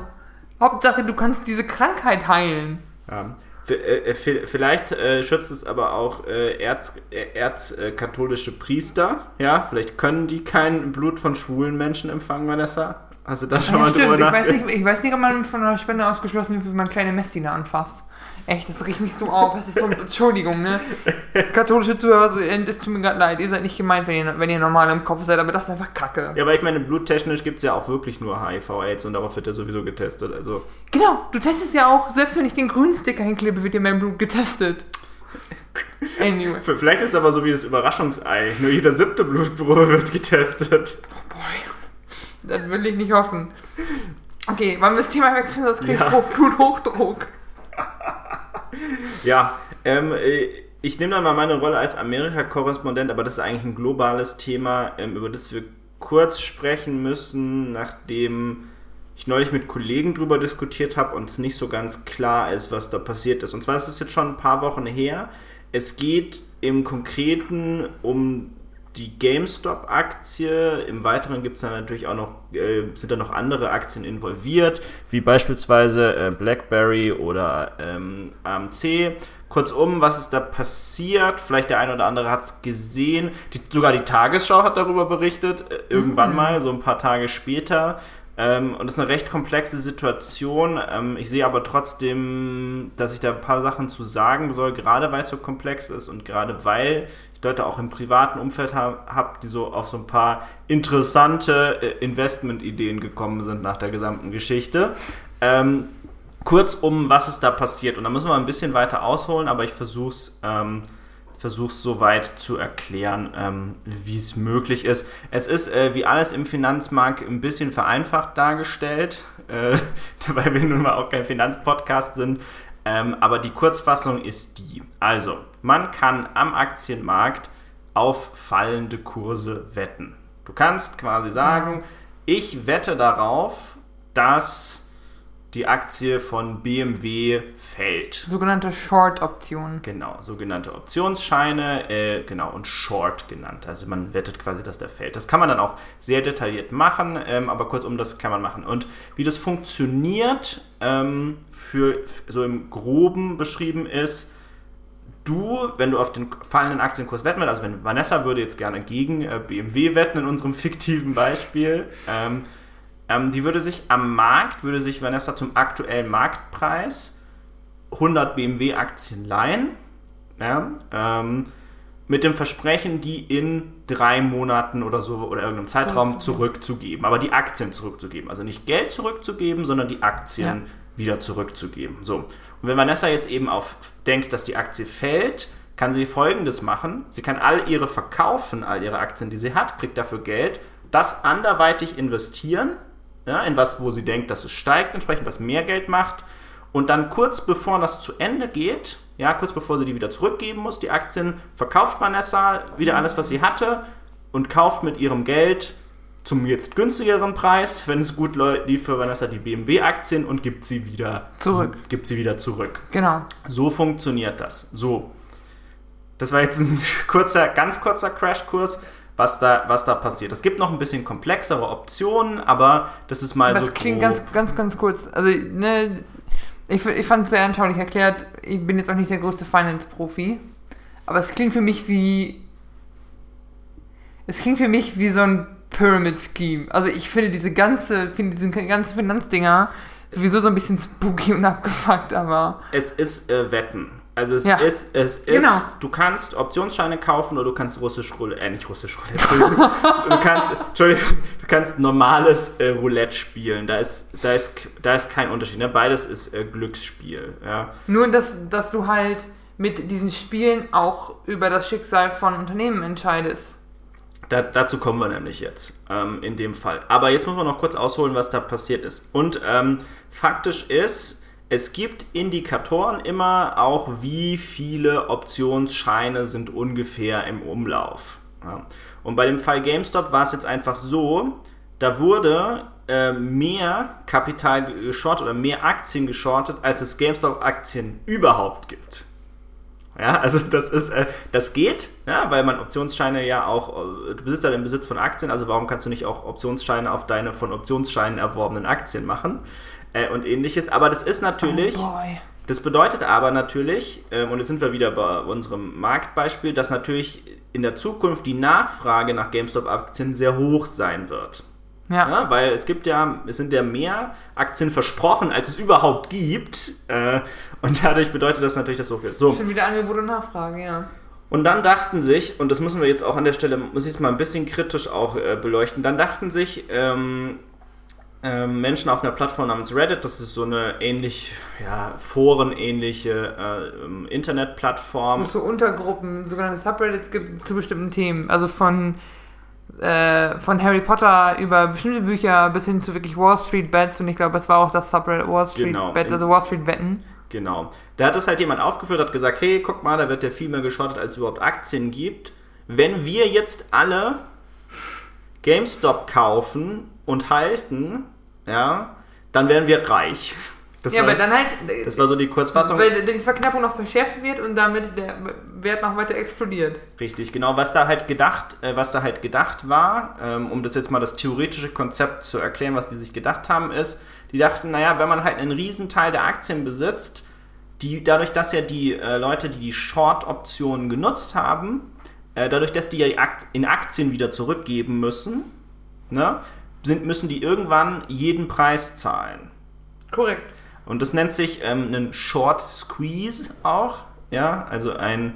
Hauptsache, du kannst diese Krankheit heilen. Ja. Äh, v- Vielleicht äh, schützt es aber auch äh, erz, äh, erzkatholische Priester. Ja, vielleicht können die kein Blut von schwulen Menschen empfangen, Vanessa. Hast du da schon Ja, mal drüber. Ich weiß, nicht, ich weiß nicht, ob man von einer Spende ausgeschlossen wird, wenn man kleine Messdiener anfasst. Echt, das riecht mich so auf. Das ist so, Entschuldigung, ne? Katholische Zuhörer, es tut mir gerade leid. Ihr seid nicht gemeint, wenn ihr, wenn ihr normal im Kopf seid, aber das ist einfach Kacke. Ja, aber ich meine, bluttechnisch gibt es ja auch wirklich nur HIV-Aids und darauf wird ja sowieso getestet. Also, Genau, du testest ja auch, selbst wenn ich den grünen Sticker hinklebe, wird ja mein Blut getestet. Anyway. vielleicht ist es aber so wie das Überraschungsei. Nur jeder siebte Blutprobe wird getestet. Das will ich nicht hoffen. Okay, wollen wir das Thema wechseln, sonst krieg ich Ja. Hoch- Bluthochdruck. Ja, ähm, äh, ich nehme dann mal meine Rolle als Amerika-Korrespondent, aber das ist eigentlich ein globales Thema, ähm, über das wir kurz sprechen müssen, nachdem ich neulich mit Kollegen drüber diskutiert habe und es nicht so ganz klar ist, was da passiert ist. Und zwar ist es jetzt schon ein paar Wochen her. Es geht im Konkreten um die GameStop-Aktie. Im Weiteren gibt es dann natürlich auch noch, äh, sind da noch andere Aktien involviert, wie beispielsweise äh, BlackBerry oder ähm, AMC. Kurzum, was ist da passiert? Vielleicht der eine oder andere hat es gesehen. Die, sogar die Tagesschau hat darüber berichtet, äh, irgendwann mal, so ein paar Tage später. Ähm, und es ist eine recht komplexe Situation. Ähm, ich sehe aber trotzdem, dass ich da ein paar Sachen zu sagen soll, gerade weil es so komplex ist und gerade weil ich Leute auch im privaten Umfeld habe, hab, die so auf so ein paar interessante äh, Investmentideen gekommen sind nach der gesamten Geschichte. Ähm, kurz um, was ist da passiert. Und da müssen wir ein bisschen weiter ausholen, aber ich versuche es ähm, versuch's so weit zu erklären, ähm, wie es möglich ist. Es ist, äh, wie alles im Finanzmarkt, ein bisschen vereinfacht dargestellt, äh, weil wir nun mal auch kein Finanzpodcast sind. Ähm, aber die Kurzfassung ist die. Also, man kann am Aktienmarkt auf fallende Kurse wetten. Du kannst quasi sagen, ich wette darauf, dass die Aktie von BMW fällt. Sogenannte Short-Option. Genau, sogenannte Optionsscheine, äh, genau, und Short genannt. Also man wettet quasi, dass der fällt. Das kann man dann auch sehr detailliert machen, ähm, aber kurzum, das kann man machen. Und wie das funktioniert, ähm, für so im Groben beschrieben ist, du, wenn du auf den fallenden Aktienkurs wetten willst, also wenn Vanessa würde jetzt gerne gegen äh, BMW wetten in unserem fiktiven Beispiel, ähm, ähm, die würde sich am Markt, würde sich Vanessa zum aktuellen Marktpreis 100 BMW-Aktien leihen, ja, ähm, mit dem Versprechen, die in drei Monaten oder so oder irgendeinem Zeitraum zurückzugeben, aber die Aktien zurückzugeben. Also nicht Geld zurückzugeben, sondern die Aktien Ja. wieder zurückzugeben. So. Und wenn Vanessa jetzt eben auf denkt, dass die Aktie fällt, kann sie folgendes machen. Sie kann all ihre verkaufen, all ihre Aktien, die sie hat, kriegt dafür Geld, das anderweitig investieren, ja, in was, wo sie denkt, dass es steigt, entsprechend was mehr Geld macht. Und dann kurz bevor das zu Ende geht, ja, kurz bevor sie die wieder zurückgeben muss, die Aktien, verkauft Vanessa wieder alles, was sie hatte und kauft mit ihrem Geld zum jetzt günstigeren Preis, wenn es gut lief für Vanessa, die BMW-Aktien und gibt sie wieder Zurück. Gibt sie wieder zurück. Genau. So funktioniert das. So. das war jetzt ein kurzer, ganz kurzer Crashkurs, was da, was da passiert. Es gibt noch ein bisschen komplexere Optionen, aber das ist mal Das so. klingt grob. ganz, ganz, ganz kurz. Also, ne, ich, ich fand es sehr anschaulich erklärt. Ich bin jetzt auch nicht der größte Finance-Profi. Aber es klingt für mich wie. Es klingt für mich wie so ein Pyramid-Scheme. Also, ich finde diese ganze, finde diese ganzen Finanzdinger sowieso so ein bisschen spooky und abgefuckt, aber. Es ist äh, Wetten. Also es Ja. ist, es ist, Genau. du kannst Optionsscheine kaufen oder du kannst russisch Roulette, äh, nicht russisch Roulette, du kannst, Entschuldigung, du kannst normales äh, Roulette spielen. Da ist, da ist, da ist kein Unterschied. Ne? Beides ist äh, Glücksspiel. Ja. Nur, dass, dass du halt mit diesen Spielen auch über das Schicksal von Unternehmen entscheidest. Da, dazu kommen wir nämlich jetzt ähm, in dem Fall. Aber jetzt müssen wir noch kurz ausholen, was da passiert ist. Und ähm, faktisch ist, es gibt Indikatoren immer auch, wie viele Optionsscheine sind ungefähr im Umlauf. Ja. Und bei dem Fall GameStop war es jetzt einfach so, da wurde äh, mehr Kapital geschortet oder mehr Aktien geschortet, als es GameStop-Aktien überhaupt gibt. Ja, also das ist, äh, das geht, ja, weil man Optionsscheine ja auch, äh, du besitzt ja den Besitz von Aktien, also warum kannst du nicht auch Optionsscheine auf deine von Optionsscheinen erworbenen Aktien machen äh, und ähnliches. Aber das ist natürlich, Oh das bedeutet aber natürlich, ähm, und jetzt sind wir wieder bei unserem Marktbeispiel, dass natürlich in der Zukunft die Nachfrage nach GameStop-Aktien sehr hoch sein wird. Ja. Ja, weil es gibt ja, es sind ja mehr Aktien versprochen, als es überhaupt gibt. Äh, und dadurch bedeutet das natürlich, dass es hoch wird. So. Schon wieder Angebot und Nachfrage, ja. Und dann dachten sich, und das müssen wir jetzt auch an der Stelle, muss ich es mal ein bisschen kritisch auch äh, beleuchten, dann dachten sich ähm, Menschen auf einer Plattform namens Reddit, das ist so eine ähnlich, ja, forenähnliche äh, ähm, Wo Internetplattform. es so Untergruppen, sogenannte Subreddits gibt zu bestimmten Themen. Also von, äh, von Harry Potter über bestimmte Bücher bis hin zu wirklich Wall Street Bets und ich glaube, es war auch das Subreddit Wall Street Genau. Bets, also Wall Street Wetten. Genau. Da hat das halt jemand aufgeführt, hat gesagt, hey, guck mal, da wird ja viel mehr geschottet, als es überhaupt Aktien gibt. Wenn wir jetzt alle GameStop kaufen und halten, ja, dann wären wir reich. Das, ja, war, aber dann halt, das war so die Kurzfassung. weil die Verknappung noch verschärft wird und damit der Wert noch weiter explodiert. Richtig, genau. Was da halt gedacht, äh, was da halt gedacht war, ähm, um das jetzt mal das theoretische Konzept zu erklären, was die sich gedacht haben, ist, die dachten, naja, wenn man halt einen Riesenteil der Aktien besitzt, die dadurch, dass ja die äh, Leute, die die Short-Optionen genutzt haben, äh, dadurch, dass die ja in Aktien wieder zurückgeben müssen, ne, sind, müssen die irgendwann jeden Preis zahlen. Korrekt. Und das nennt sich ähm, einen Short Squeeze auch, ja, also ein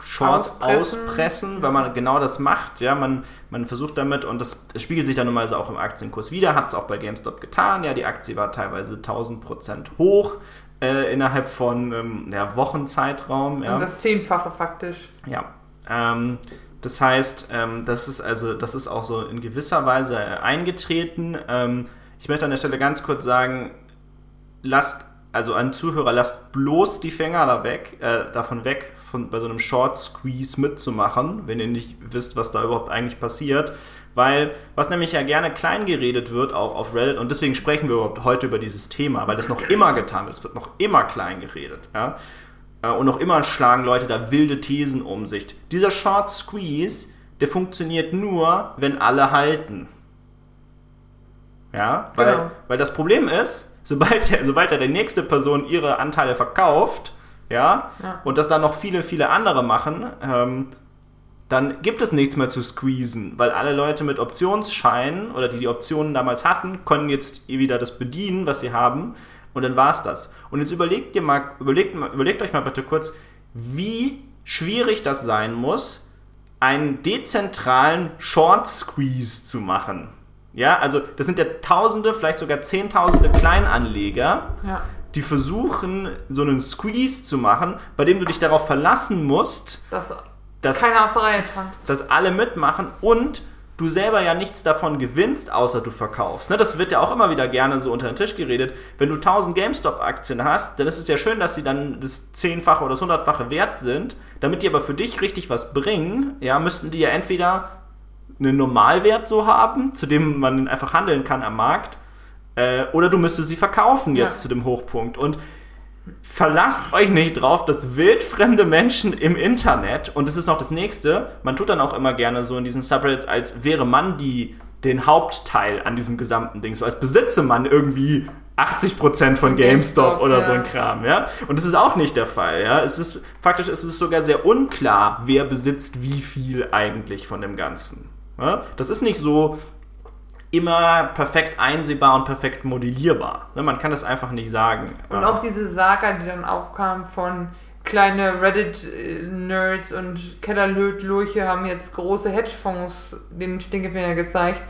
Short Auspressen. auspressen, weil man genau das macht, ja, man, man versucht damit und das, das spiegelt sich dann normalerweise auch im Aktienkurs wieder, hat es auch bei GameStop getan, ja, die Aktie war teilweise 1000% hoch äh, innerhalb von ähm, ja, Wochenzeitraum, ja. Und das Zehnfache faktisch. Ja. Ähm, das heißt, ähm, das ist also, das ist auch so in gewisser Weise äh, eingetreten. Ähm, ich möchte an der Stelle ganz kurz sagen, lasst, also an Zuhörer, lasst bloß die Finger da weg, äh, davon weg, von, bei so einem Short Squeeze mitzumachen, wenn ihr nicht wisst, was da überhaupt eigentlich passiert. Weil, was nämlich ja gerne klein geredet wird, auch auf Reddit, und deswegen sprechen wir überhaupt heute über dieses Thema, weil das noch immer getan wird, es wird noch immer klein geredet, ja. Äh, Und noch immer schlagen Leute da wilde Thesen um sich. Dieser Short Squeeze, der funktioniert nur, wenn alle halten. Ja, weil, Genau. weil das Problem ist, sobald, der- sobald da die nächste Person ihre Anteile verkauft, ja, Ja. und das dann noch viele, viele andere machen, ähm, dann gibt es nichts mehr zu squeezen, weil alle Leute mit Optionsscheinen oder die die Optionen damals hatten, können jetzt wieder das bedienen, was sie haben und dann war's das. Und jetzt überlegt ihr mal, überlegt, überlegt euch mal bitte kurz, wie schwierig das sein muss, einen dezentralen Short Squeeze zu machen. Ja, also das sind ja Tausende, vielleicht sogar Zehntausende Kleinanleger, Ja. die versuchen, so einen Squeeze zu machen, bei dem du dich darauf verlassen musst, Dass dass dass alle mitmachen und du selber ja nichts davon gewinnst, außer du verkaufst. Ne, das wird ja auch immer wieder gerne so unter den Tisch geredet. Wenn du 1000 GameStop-Aktien hast, dann ist es ja schön, dass sie dann das Zehnfache oder das Hundertfache wert sind. Damit die aber für dich richtig was bringen, ja, müssten die ja entweder einen Normalwert so haben, zu dem man einfach handeln kann am Markt, äh, oder du müsstest sie verkaufen jetzt Ja. zu dem Hochpunkt. Und verlasst euch nicht drauf, dass wildfremde Menschen im Internet, und das ist noch das nächste, man tut dann auch immer gerne so in diesen Subreddits, als wäre man die, den Hauptteil an diesem gesamten Ding, so als besitze man irgendwie 80% von GameStop, oder ja. so ein Kram, ja. Und das ist auch nicht der Fall, ja. Es ist, faktisch ist es sogar sehr unklar, wer besitzt wie viel eigentlich von dem Ganzen. Ja? Das ist nicht so, immer perfekt einsehbar und perfekt modellierbar. Ne, man kann das einfach nicht sagen. Und auch diese Saga, die dann aufkam von kleine Reddit-Nerds und Kellerlötlurche haben jetzt große Hedgefonds den Stinkefinger gezeigt.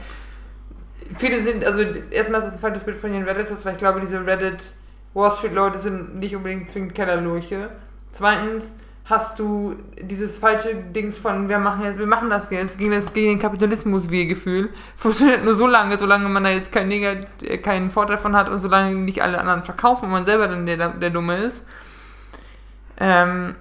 Viele sind, also erstmal ist das ein falsches Bild von den Redditors, weil ich glaube, diese Reddit Wall Street Leute sind nicht unbedingt zwingend Kellerlurche. Zweitens, hast du dieses falsche Dings von, wir machen jetzt, wir machen das jetzt gegen, das, gegen den Kapitalismus, wie Gefühl. Funktioniert nur so lange, solange man da jetzt keinen, Negat keinen Vorteil davon hat und solange nicht alle anderen verkaufen und man selber dann der, der Dumme ist. Ähm,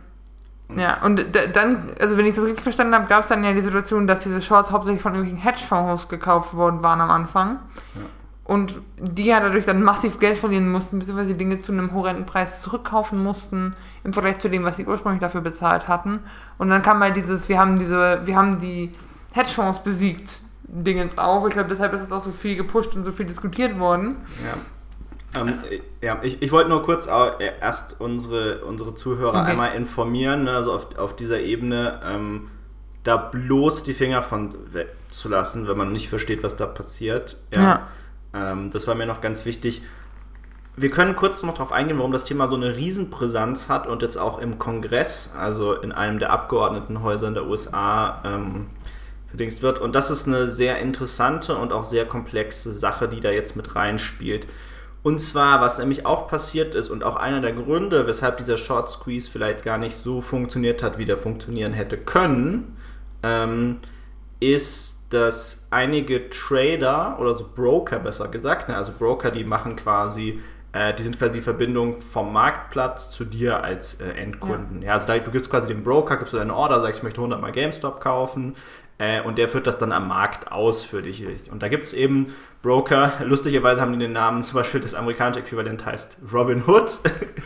ja, und dann, also wenn ich das richtig verstanden habe, gab es dann ja die Situation, dass diese Shorts hauptsächlich von irgendwelchen Hedgefonds gekauft worden waren am Anfang. Ja und die ja dadurch dann massiv Geld verlieren mussten, beziehungsweise die Dinge zu einem horrenden Preis zurückkaufen mussten, im Vergleich zu dem, was sie ursprünglich dafür bezahlt hatten. Und dann kam mal dieses, wir haben diese, wir haben die Hedgefonds besiegt, Dingens auf. Ich glaube, deshalb ist es auch so viel gepusht und so viel diskutiert worden. Ja. Ähm, ja, ich, ich wollte nur kurz äh, erst unsere, unsere Zuhörer okay. einmal informieren, ne, also auf, auf dieser Ebene, ähm, da bloß die Finger von zu lassen, wenn man nicht versteht, was da passiert. ja. ja ähm, das war mir noch ganz wichtig. Wir können kurz noch darauf eingehen, warum das Thema so eine Riesenbrisanz hat und jetzt auch im Kongress, also in einem der Abgeordnetenhäuser in der USA, ähm, wird. Und das ist eine sehr interessante und auch sehr komplexe Sache, die da jetzt mit reinspielt. Und zwar, was nämlich auch passiert ist und auch einer der Gründe, weshalb dieser Short Squeeze vielleicht gar nicht so funktioniert hat, wie der funktionieren hätte können, ähm, ist, dass einige Trader oder so Broker besser gesagt, ne, also Broker, die machen quasi, äh, die sind quasi die Verbindung vom Marktplatz zu dir als äh, Endkunden. Ja. ja. also da, du gibst quasi dem Broker, gibst du deine Order, sagst, ich möchte 100 mal GameStop kaufen äh, und der führt das dann am Markt aus für dich. Und da gibt es eben Broker, lustigerweise haben die den Namen, zum Beispiel das amerikanische Äquivalent heißt Robin Hood.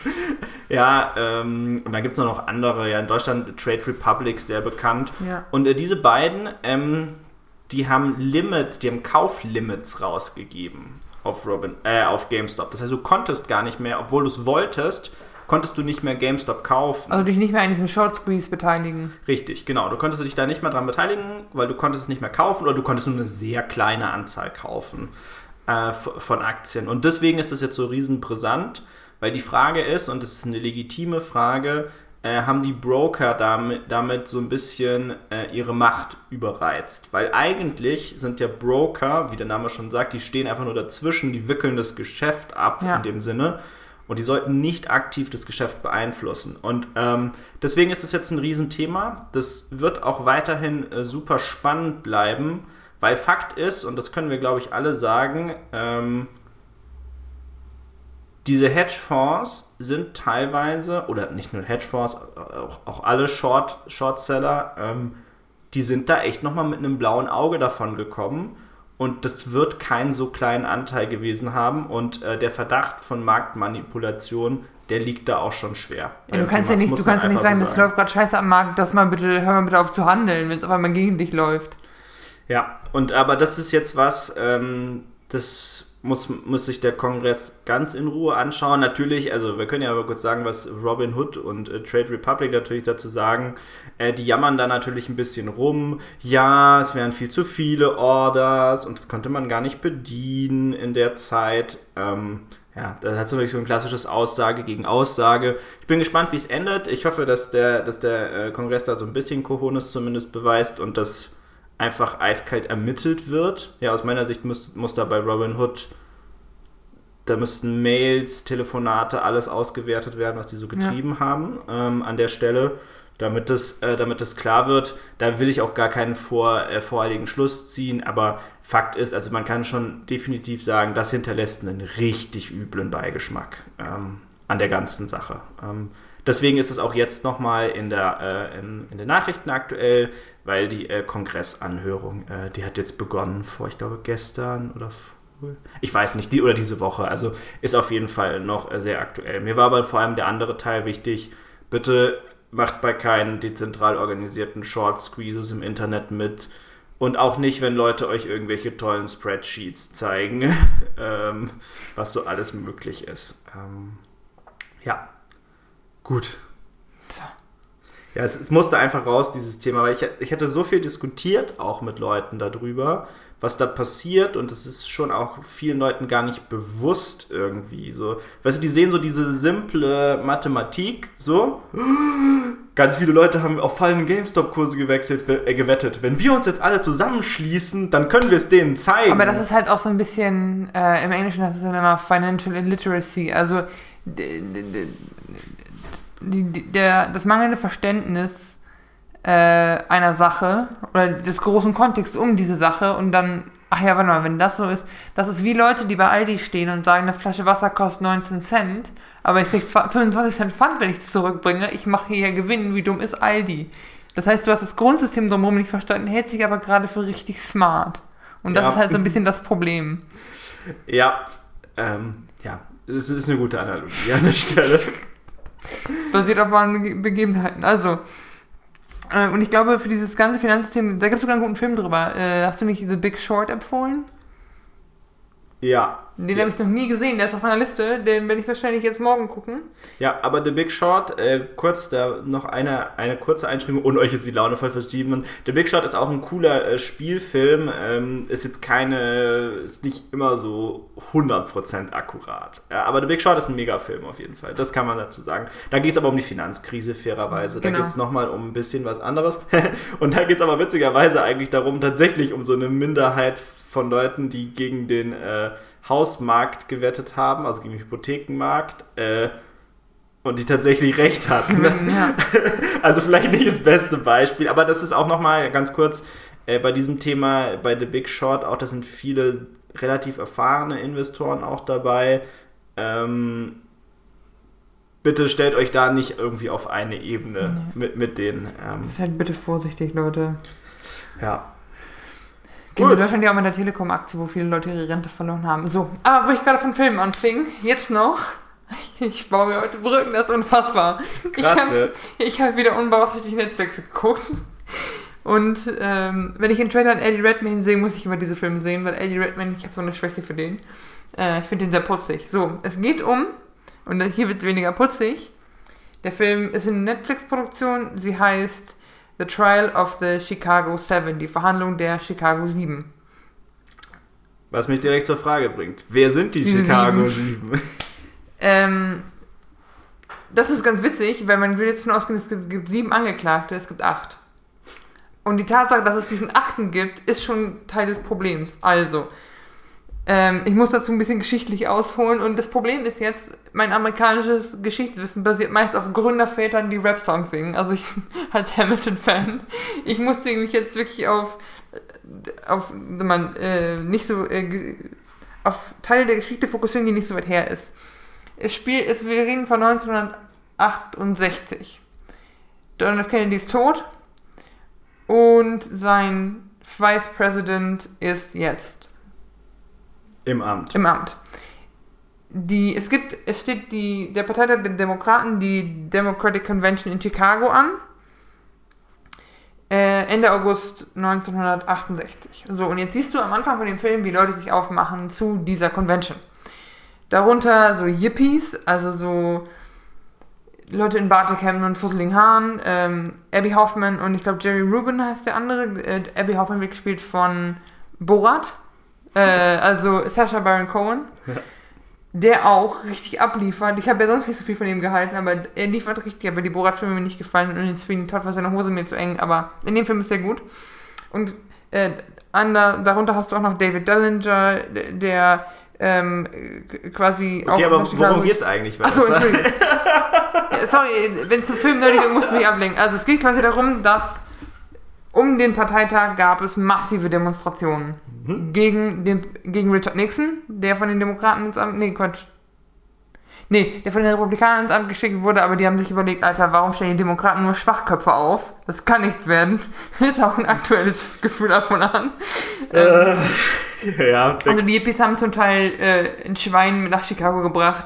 ja, ähm, und dann gibt es noch andere, ja, in Deutschland Trade Republic sehr bekannt. Ja. Und äh, diese beiden, ähm, die haben Limits, die haben Kauflimits rausgegeben auf Robin, äh, auf GameStop. Das heißt, du konntest gar nicht mehr, obwohl du es wolltest, konntest du nicht mehr GameStop kaufen. Also dich nicht mehr an diesem Short Squeeze beteiligen. Richtig, genau. Du konntest dich da nicht mehr dran beteiligen, weil du konntest es nicht mehr kaufen oder du konntest nur eine sehr kleine Anzahl kaufen äh, von Aktien. Und deswegen ist es jetzt so riesenbrisant, weil die Frage ist, und das ist eine legitime Frage, äh, haben die Broker damit, damit so ein bisschen äh, ihre Macht überreizt. Weil eigentlich sind ja Broker, wie der Name schon sagt, die stehen einfach nur dazwischen, die wickeln das Geschäft ab ja. in dem Sinne. Und die sollten nicht aktiv das Geschäft beeinflussen. Und ähm, deswegen ist es jetzt ein Riesenthema. Das wird auch weiterhin äh, super spannend bleiben, weil Fakt ist, und das können wir, glaube ich, alle sagen, ähm, diese Hedgefonds sind teilweise, oder nicht nur Hedgefonds, auch, auch alle Short, Shortseller, ähm, die sind da echt nochmal mit einem blauen Auge davon gekommen. Und das wird keinen so kleinen Anteil gewesen haben. Und äh, der Verdacht von Marktmanipulation, der liegt da auch schon schwer. Ja, du kannst ja nicht, du kannst ja nicht sagen, das läuft gerade scheiße am Markt, dass man bitte, hör mal bitte auf zu handeln, wenn es auf einmal gegen dich läuft. Ja, und aber das ist jetzt was, ähm, das muss, muss sich der Kongress ganz in Ruhe anschauen. Natürlich, also wir können ja aber kurz sagen, was Robin Hood und äh, Trade Republic natürlich dazu sagen. Äh, die jammern da natürlich ein bisschen rum. Ja, es wären viel zu viele Orders und das konnte man gar nicht bedienen in der Zeit. Ähm, ja, das hat so ein klassisches Aussage gegen Aussage. Ich bin gespannt, wie es endet. Ich hoffe, dass der, dass der äh, Kongress da so ein bisschen Cojones zumindest beweist und dass einfach eiskalt ermittelt wird. Ja, aus meiner Sicht muss, muss da bei Robin Hood, da müssten Mails, Telefonate, alles ausgewertet werden, was die so getrieben ja. haben ähm, an der Stelle, damit das, äh, damit das klar wird. Da will ich auch gar keinen vor, äh, voreiligen Schluss ziehen, aber Fakt ist, also man kann schon definitiv sagen, das hinterlässt einen richtig üblen Beigeschmack ähm, an der ganzen Sache. Ähm, Deswegen ist es auch jetzt nochmal in, der, äh, in, in, den Nachrichten aktuell, weil die äh, Kongressanhörung, äh, die hat jetzt begonnen vor, ich glaube, gestern oder Woche? Ich weiß nicht, die oder diese Woche. Also ist auf jeden Fall noch äh, sehr aktuell. Mir war aber vor allem der andere Teil wichtig. Bitte macht bei keinen dezentral organisierten Short Squeezes im Internet mit. Und auch nicht, wenn Leute euch irgendwelche tollen Spreadsheets zeigen, ähm, was so alles möglich ist. Ähm, ja, gut. Ja, es, es, musste einfach raus, dieses Thema, weil ich, ich hatte so viel diskutiert, auch mit Leuten darüber, was da passiert und es ist schon auch vielen Leuten gar nicht bewusst irgendwie so. Weißt du, die sehen so diese simple Mathematik, so. Ganz viele Leute haben auf fallende GameStop-Kurse gewechselt, äh, gewettet. Wenn wir uns jetzt alle zusammenschließen, dann können wir es denen zeigen. Aber das ist halt auch so ein bisschen, äh, im Englischen heißt es dann immer Financial Illiteracy, also die, der, das mangelnde Verständnis äh, einer Sache oder des großen Kontexts um diese Sache und dann, ach ja, warte mal, wenn das so ist, das ist wie Leute, die bei Aldi stehen und sagen, eine Flasche Wasser kostet 19 Cent, aber ich krieg 25 Cent Pfand, wenn ich es zurückbringe, ich mache hier Gewinn, wie dumm ist Aldi? Das heißt, du hast das Grundsystem drumherum nicht verstanden, hält sich aber gerade für richtig smart. Und das ja. ist halt so ein bisschen das Problem. Ja, ähm, ja, es ist eine gute Analogie an der Stelle. Basiert auf wahren Begebenheiten. Also, äh, und ich glaube, für dieses ganze Finanzsystem, da gibt es sogar einen guten Film drüber. Äh, hast du nicht The Big Short empfohlen? Ja. Den ja. habe ich noch nie gesehen, der ist auf meiner Liste, den werde ich wahrscheinlich jetzt morgen gucken. Ja, aber The Big Short, äh, kurz da noch eine, eine kurze Einschränkung, ohne euch jetzt die Laune voll verschieben. The Big Short ist auch ein cooler äh, Spielfilm, ähm, ist jetzt keine, ist nicht immer so 100% akkurat. Ja, aber The Big Short ist ein Megafilm auf jeden Fall, das kann man dazu sagen. Da geht es aber um die Finanzkrise, fairerweise. Da genau. geht es nochmal um ein bisschen was anderes. Und da geht es aber witzigerweise eigentlich darum, tatsächlich um so eine Minderheit von Leuten, die gegen den äh, Hausmarkt gewettet haben, also gegen den Hypothekenmarkt, äh, und die tatsächlich recht hatten. Ja. Also vielleicht nicht das beste Beispiel, aber das ist auch nochmal ganz kurz äh, bei diesem Thema, bei The Big Short, auch da sind viele relativ erfahrene Investoren auch dabei. Ähm, bitte stellt euch da nicht irgendwie auf eine Ebene nee. mit, mit denen. Ähm, Seid bitte vorsichtig, Leute. Ja. Gehen wir Deutschland ja auch mit der Telekom-Aktie, wo viele Leute ihre Rente verloren haben. So, aber wo ich gerade von Filmen anfing, jetzt noch. Ich baue mir heute Brücken, das ist unfassbar. Krass, ich habe hab wieder unbeaufsichtigt Netflix geguckt. Und ähm, wenn ich in Trailern Eddie Redmayne sehe, muss ich immer diese Filme sehen, weil Eddie Redmayne, ich habe so eine Schwäche für den. Äh, ich finde den sehr putzig. So, es geht um, und hier wird es weniger putzig. Der Film ist eine Netflix-Produktion. Sie heißt The Trial of the Chicago Seven, die Verhandlung der Chicago Sieben. Was mich direkt zur Frage bringt. Wer sind die, die Chicago Sieben? ähm, das ist ganz witzig, weil man will jetzt davon ausgehen, es gibt, gibt sieben Angeklagte, es gibt acht. Und die Tatsache, dass es diesen achten gibt, ist schon Teil des Problems. Also, ähm, ich muss dazu ein bisschen geschichtlich ausholen und das Problem ist jetzt, mein amerikanisches Geschichtswissen basiert meist auf Gründervätern, die Rap-Songs singen. Also ich als Hamilton-Fan, ich musste mich jetzt wirklich auf, auf man, äh, nicht so, äh, auf Teile der Geschichte fokussieren, die nicht so weit her ist. Es spielt, es, wir reden von 1968. John F. Kennedy ist tot und sein Vice President ist jetzt im Amt. Im Amt. Die, es gibt, es steht die, der Partei der Demokraten, die Democratic Convention in Chicago an. Äh, Ende August 1968. So, und jetzt siehst du am Anfang von dem Film, wie Leute sich aufmachen zu dieser Convention. Darunter so Yippies, also so Leute in Bartekhemden und fusseligen Haaren, ähm, Abby Hoffman und ich glaube Jerry Rubin heißt der andere. Äh, Abby Hoffman wird gespielt von Borat. Äh, also Sasha Baron Cohen. Ja. Der auch richtig abliefert. Ich habe ja sonst nicht so viel von ihm gehalten, aber er liefert richtig. Aber die Borat-Filme mir nicht gefallen und in Sweeney Todd war seine Hose mir zu eng. Aber in dem Film ist er gut. Und äh, ander, darunter hast du auch noch David Dellinger, der ähm, quasi okay, auch. aber worum geht's eigentlich? Achso, Entschuldigung. sorry, wenn es zum Film nötig ist, musst du mich ablenken. Also es geht quasi darum, dass um den Parteitag gab es massive Demonstrationen mhm. gegen, den, gegen Richard Nixon, der von den Demokraten ins Amt. Nee, Quatsch. Nee, der von den Republikanern ins Amt geschickt wurde, aber die haben sich überlegt, Alter, warum stellen die Demokraten nur Schwachköpfe auf? Das kann nichts werden. ist auch ein aktuelles Gefühl davon an. Äh, ja, Also die Hippies haben zum Teil äh, ein Schwein nach Chicago gebracht,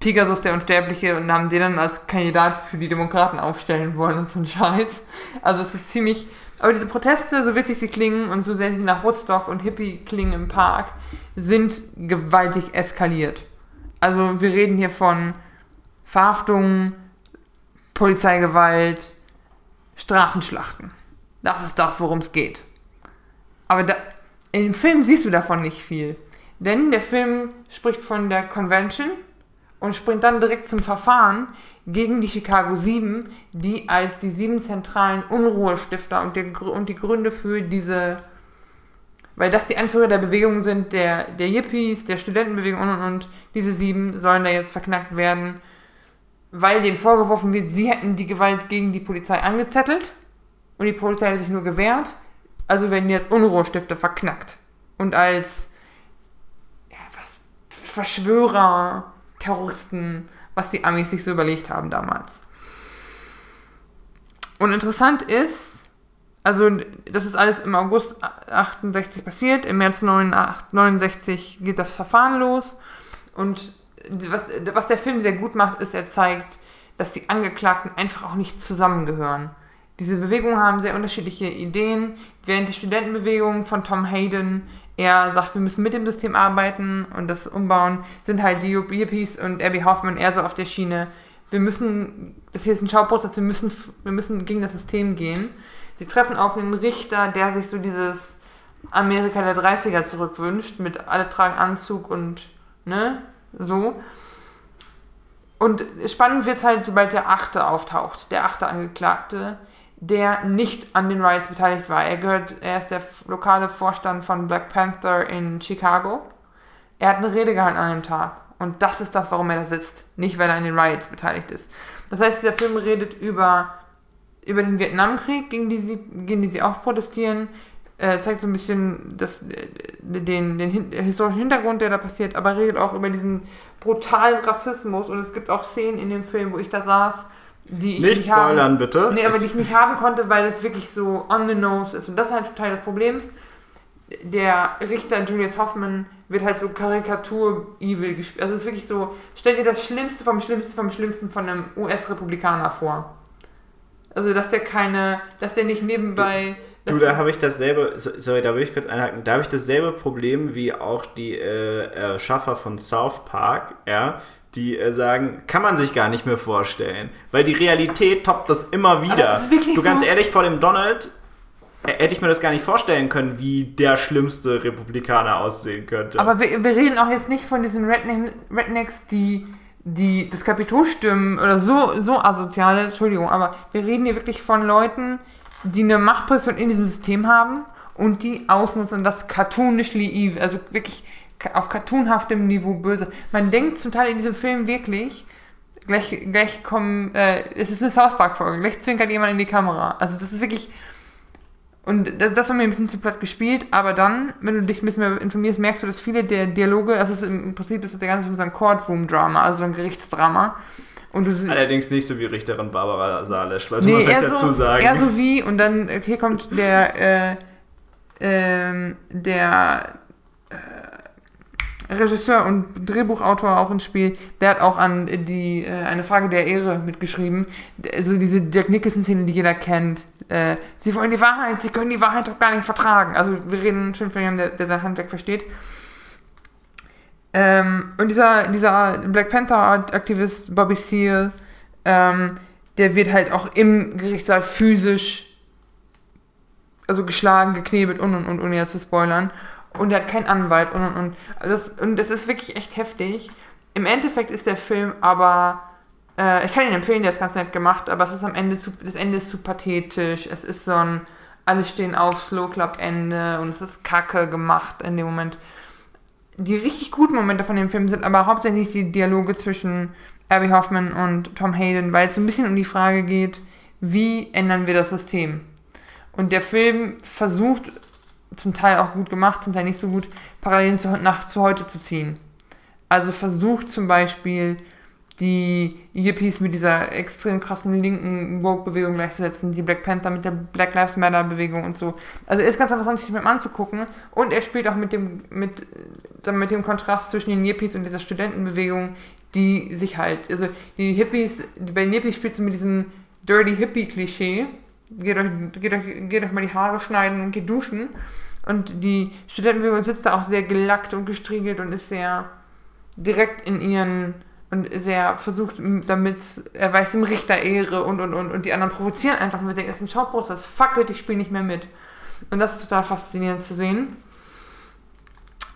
Pegasus der Unsterbliche, und haben den dann als Kandidat für die Demokraten aufstellen wollen und so ein Scheiß. Also es ist ziemlich... Aber diese Proteste, so witzig sie klingen und so sehr sie nach Woodstock und Hippie klingen im Park, sind gewaltig eskaliert. Also wir reden hier von Verhaftungen, Polizeigewalt, Straßenschlachten. Das ist das, worum es geht. Aber da, im Film siehst du davon nicht viel. Denn der Film spricht von der Convention und springt dann direkt zum Verfahren gegen die Chicago 7, die als die sieben zentralen Unruhestifter und, Gr- und die Gründe für diese, weil das die Anführer der Bewegung sind, der, der Yippies, der Studentenbewegung und und und, diese sieben sollen da jetzt verknackt werden, weil denen vorgeworfen wird, sie hätten die Gewalt gegen die Polizei angezettelt und die Polizei hat sich nur gewehrt, also werden jetzt Unruhestifter verknackt und als ja, was, Verschwörer, Terroristen, was die Amis sich so überlegt haben damals. Und interessant ist, also das ist alles im August 68 passiert, im März 69 geht das Verfahren los und was, was der Film sehr gut macht, ist, er zeigt, dass die Angeklagten einfach auch nicht zusammengehören. Diese Bewegungen haben sehr unterschiedliche Ideen. Während der Studentenbewegung von Tom Hayden er sagt, wir müssen mit dem System arbeiten und das umbauen, sind halt die Hippies und Abby Hoffman eher so auf der Schiene. Wir müssen, das hier ist ein Schauprozess, wir müssen, wir müssen gegen das System gehen. Sie treffen auf einen Richter, der sich so dieses Amerika der 30er zurückwünscht, mit alle tragen Anzug und, ne, so. Und spannend wird es halt, sobald der Achte auftaucht, der achte Angeklagte, der nicht an den Riots beteiligt war. Er gehört, er ist der lokale Vorstand von Black Panther in Chicago. Er hat eine Rede gehalten an dem Tag. Und das ist das, warum er da sitzt. Nicht, weil er an den Riots beteiligt ist. Das heißt, dieser Film redet über, über den Vietnamkrieg, gegen, die sie, gegen die sie auch protestieren. Äh, zeigt so ein bisschen das, äh, den, den hin historischen Hintergrund, der da passiert, aber redet auch über diesen brutalen Rassismus. Und es gibt auch Szenen in dem Film, wo ich da saß, die ich Nicht nicht haben, spoilern, bitte. Nee, aber die ich nicht haben konnte, weil es wirklich so on the nose ist. Und das ist halt Teil des Problems. Der Richter Julius Hoffman wird halt so Karikatur-evil gespielt. Also es ist wirklich so, stell dir das Schlimmste vom Schlimmsten vom Schlimmsten von einem US-Republikaner vor. Also, dass der keine, dass der nicht nebenbei. Du, da habe ich dasselbe, so- sorry, da will ich kurz einhaken, da habe ich dasselbe Problem wie auch die äh, Schaffer von South Park, ja, die äh, sagen, kann man sich gar nicht mehr vorstellen, weil die Realität toppt das immer wieder. es ist wirklich du ganz so- ehrlich, vor dem Donald äh, hätte ich mir das gar nicht vorstellen können, wie der schlimmste Republikaner aussehen könnte. Aber wir, wir reden auch jetzt nicht von diesen Redneck, Rednecks, die, die das Kapitol stürmen oder so, so asoziale, Entschuldigung, aber wir reden hier wirklich von Leuten, die eine Machtposition in diesem System haben und die ausnutzen und das cartoonishly evil, also wirklich auf cartoonhaftem Niveau böse. Man denkt zum Teil in diesem Film wirklich, gleich, gleich kommen, äh, es ist eine South Park-Folge, gleich zwinkert jemand in die Kamera. Also das ist wirklich, und das, das war mir ein bisschen zu platt gespielt, aber dann, wenn du dich ein bisschen mehr informierst, merkst du, dass viele der Dialoge, das ist im, Prinzip ist das der ganze Film so ein Courtroom-Drama, also so ein Gerichtsdrama. Und du Allerdings nicht so wie Richterin Barbara Salesch, sollte nee, man vielleicht eher dazu so, sagen. eher so wie, und dann, äh, hier kommt der, äh, ähm, der äh, Regisseur und Drehbuchautor auch ins Spiel, der hat auch an die, äh, eine Frage der Ehre mitgeschrieben. Also diese Jack Nicholson-Szene, die jeder kennt. Äh, sie wollen die Wahrheit, sie können die Wahrheit doch gar nicht vertragen. Also wir reden schon von jemandem, der, der sein Handwerk versteht. Ähm, und dieser, dieser Black Panther-Aktivist Bobby Seale, ähm, der wird halt auch im Gerichtssaal physisch also geschlagen, geknebelt und und und, ohne jetzt zu spoilern. Und er hat keinen Anwalt und und und. Das, und das ist wirklich echt heftig. Im Endeffekt ist der Film aber, äh, ich kann ihn empfehlen, der ist ganz nett gemacht, aber es ist am Ende zu, das Ende ist zu pathetisch. Es ist so ein, alle stehen auf Slow Club Ende und es ist kacke gemacht in dem Moment. Die richtig guten Momente von dem Film sind aber hauptsächlich die Dialoge zwischen Abby Hoffman und Tom Hayden, weil es so ein bisschen um die Frage geht, wie ändern wir das System? Und der Film versucht, zum Teil auch gut gemacht, zum Teil nicht so gut, Parallelen zu, nach, zu heute zu ziehen. Also versucht zum Beispiel die Yippies mit dieser extrem krassen linken Woke-Bewegung gleichzusetzen, die Black Panther mit der Black Lives Matter-Bewegung und so. Also ist ganz interessant, sich mit ihm anzugucken und er spielt auch mit dem, mit, mit dem Kontrast zwischen den Yippies und dieser Studentenbewegung, die sich halt, also die Hippies, bei den Hippies spielt sie mit diesem Dirty Hippie-Klischee, geht euch, geht, euch, geht euch mal die Haare schneiden und geht duschen. Und die Studentenbewegung sitzt da auch sehr gelackt und gestriegelt und ist sehr direkt in ihren und sehr versucht, damit er weiß dem Richter Ehre und und und und die anderen provozieren einfach und wir denken, das ist ein Schaupros, fuck it, ich spiele nicht mehr mit. Und das ist total faszinierend zu sehen.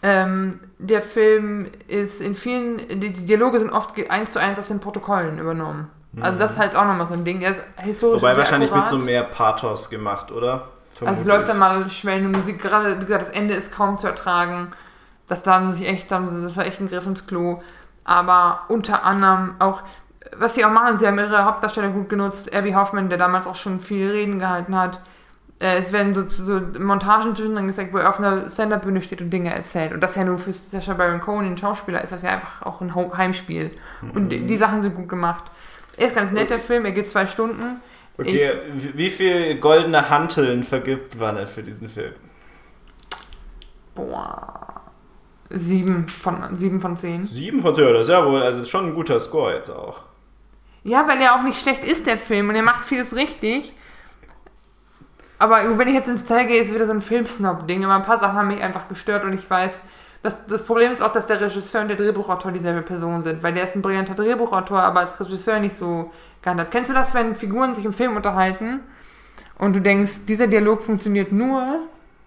Ähm, der Film ist in vielen, die Dialoge sind oft eins zu eins aus den Protokollen übernommen. Also das ist halt auch nochmal so ein Ding. Er ist historisch Wobei wahrscheinlich akkurat. mit so mehr Pathos gemacht, oder? Vermutlich. Also es läuft dann mal schwellende Musik, gerade wie gesagt, das Ende ist kaum zu ertragen. Das da haben sie sich echt, das war echt ein Griff ins Klo. Aber unter anderem auch, was sie auch machen, sie haben ihre Hauptdarsteller gut genutzt. Abby Hoffman, der damals auch schon viele Reden gehalten hat. Äh, es werden so, so Montagen zwischendrin gezeigt, wo er auf einer Senderbühne steht und Dinge erzählt. Und das ist ja nur für Sacha Baron Cohen, den Schauspieler, ist das ja einfach auch ein Heimspiel. Mhm. Und die, die Sachen sind gut gemacht. Er ist ganz nett, der Film, er geht zwei Stunden. Okay, ich, wie viel goldene Hanteln vergibt Wanne für diesen Film? Boah. Sieben von, sieben von zehn. Sieben von zehn, das ist ja wohl, also ist schon ein guter Score jetzt auch. Ja, weil er auch nicht schlecht ist, der Film, und er macht vieles richtig. Aber wenn ich jetzt ins Detail gehe, ist es wieder so ein Filmsnob-Ding. Aber ein paar Sachen haben mich einfach gestört und ich weiß, das, das Problem ist auch, dass der Regisseur und der Drehbuchautor dieselbe Person sind, weil der ist ein brillanter Drehbuchautor, aber als Regisseur nicht so gehandelt. Kennst du das, wenn Figuren sich im Film unterhalten und du denkst, dieser Dialog funktioniert nur,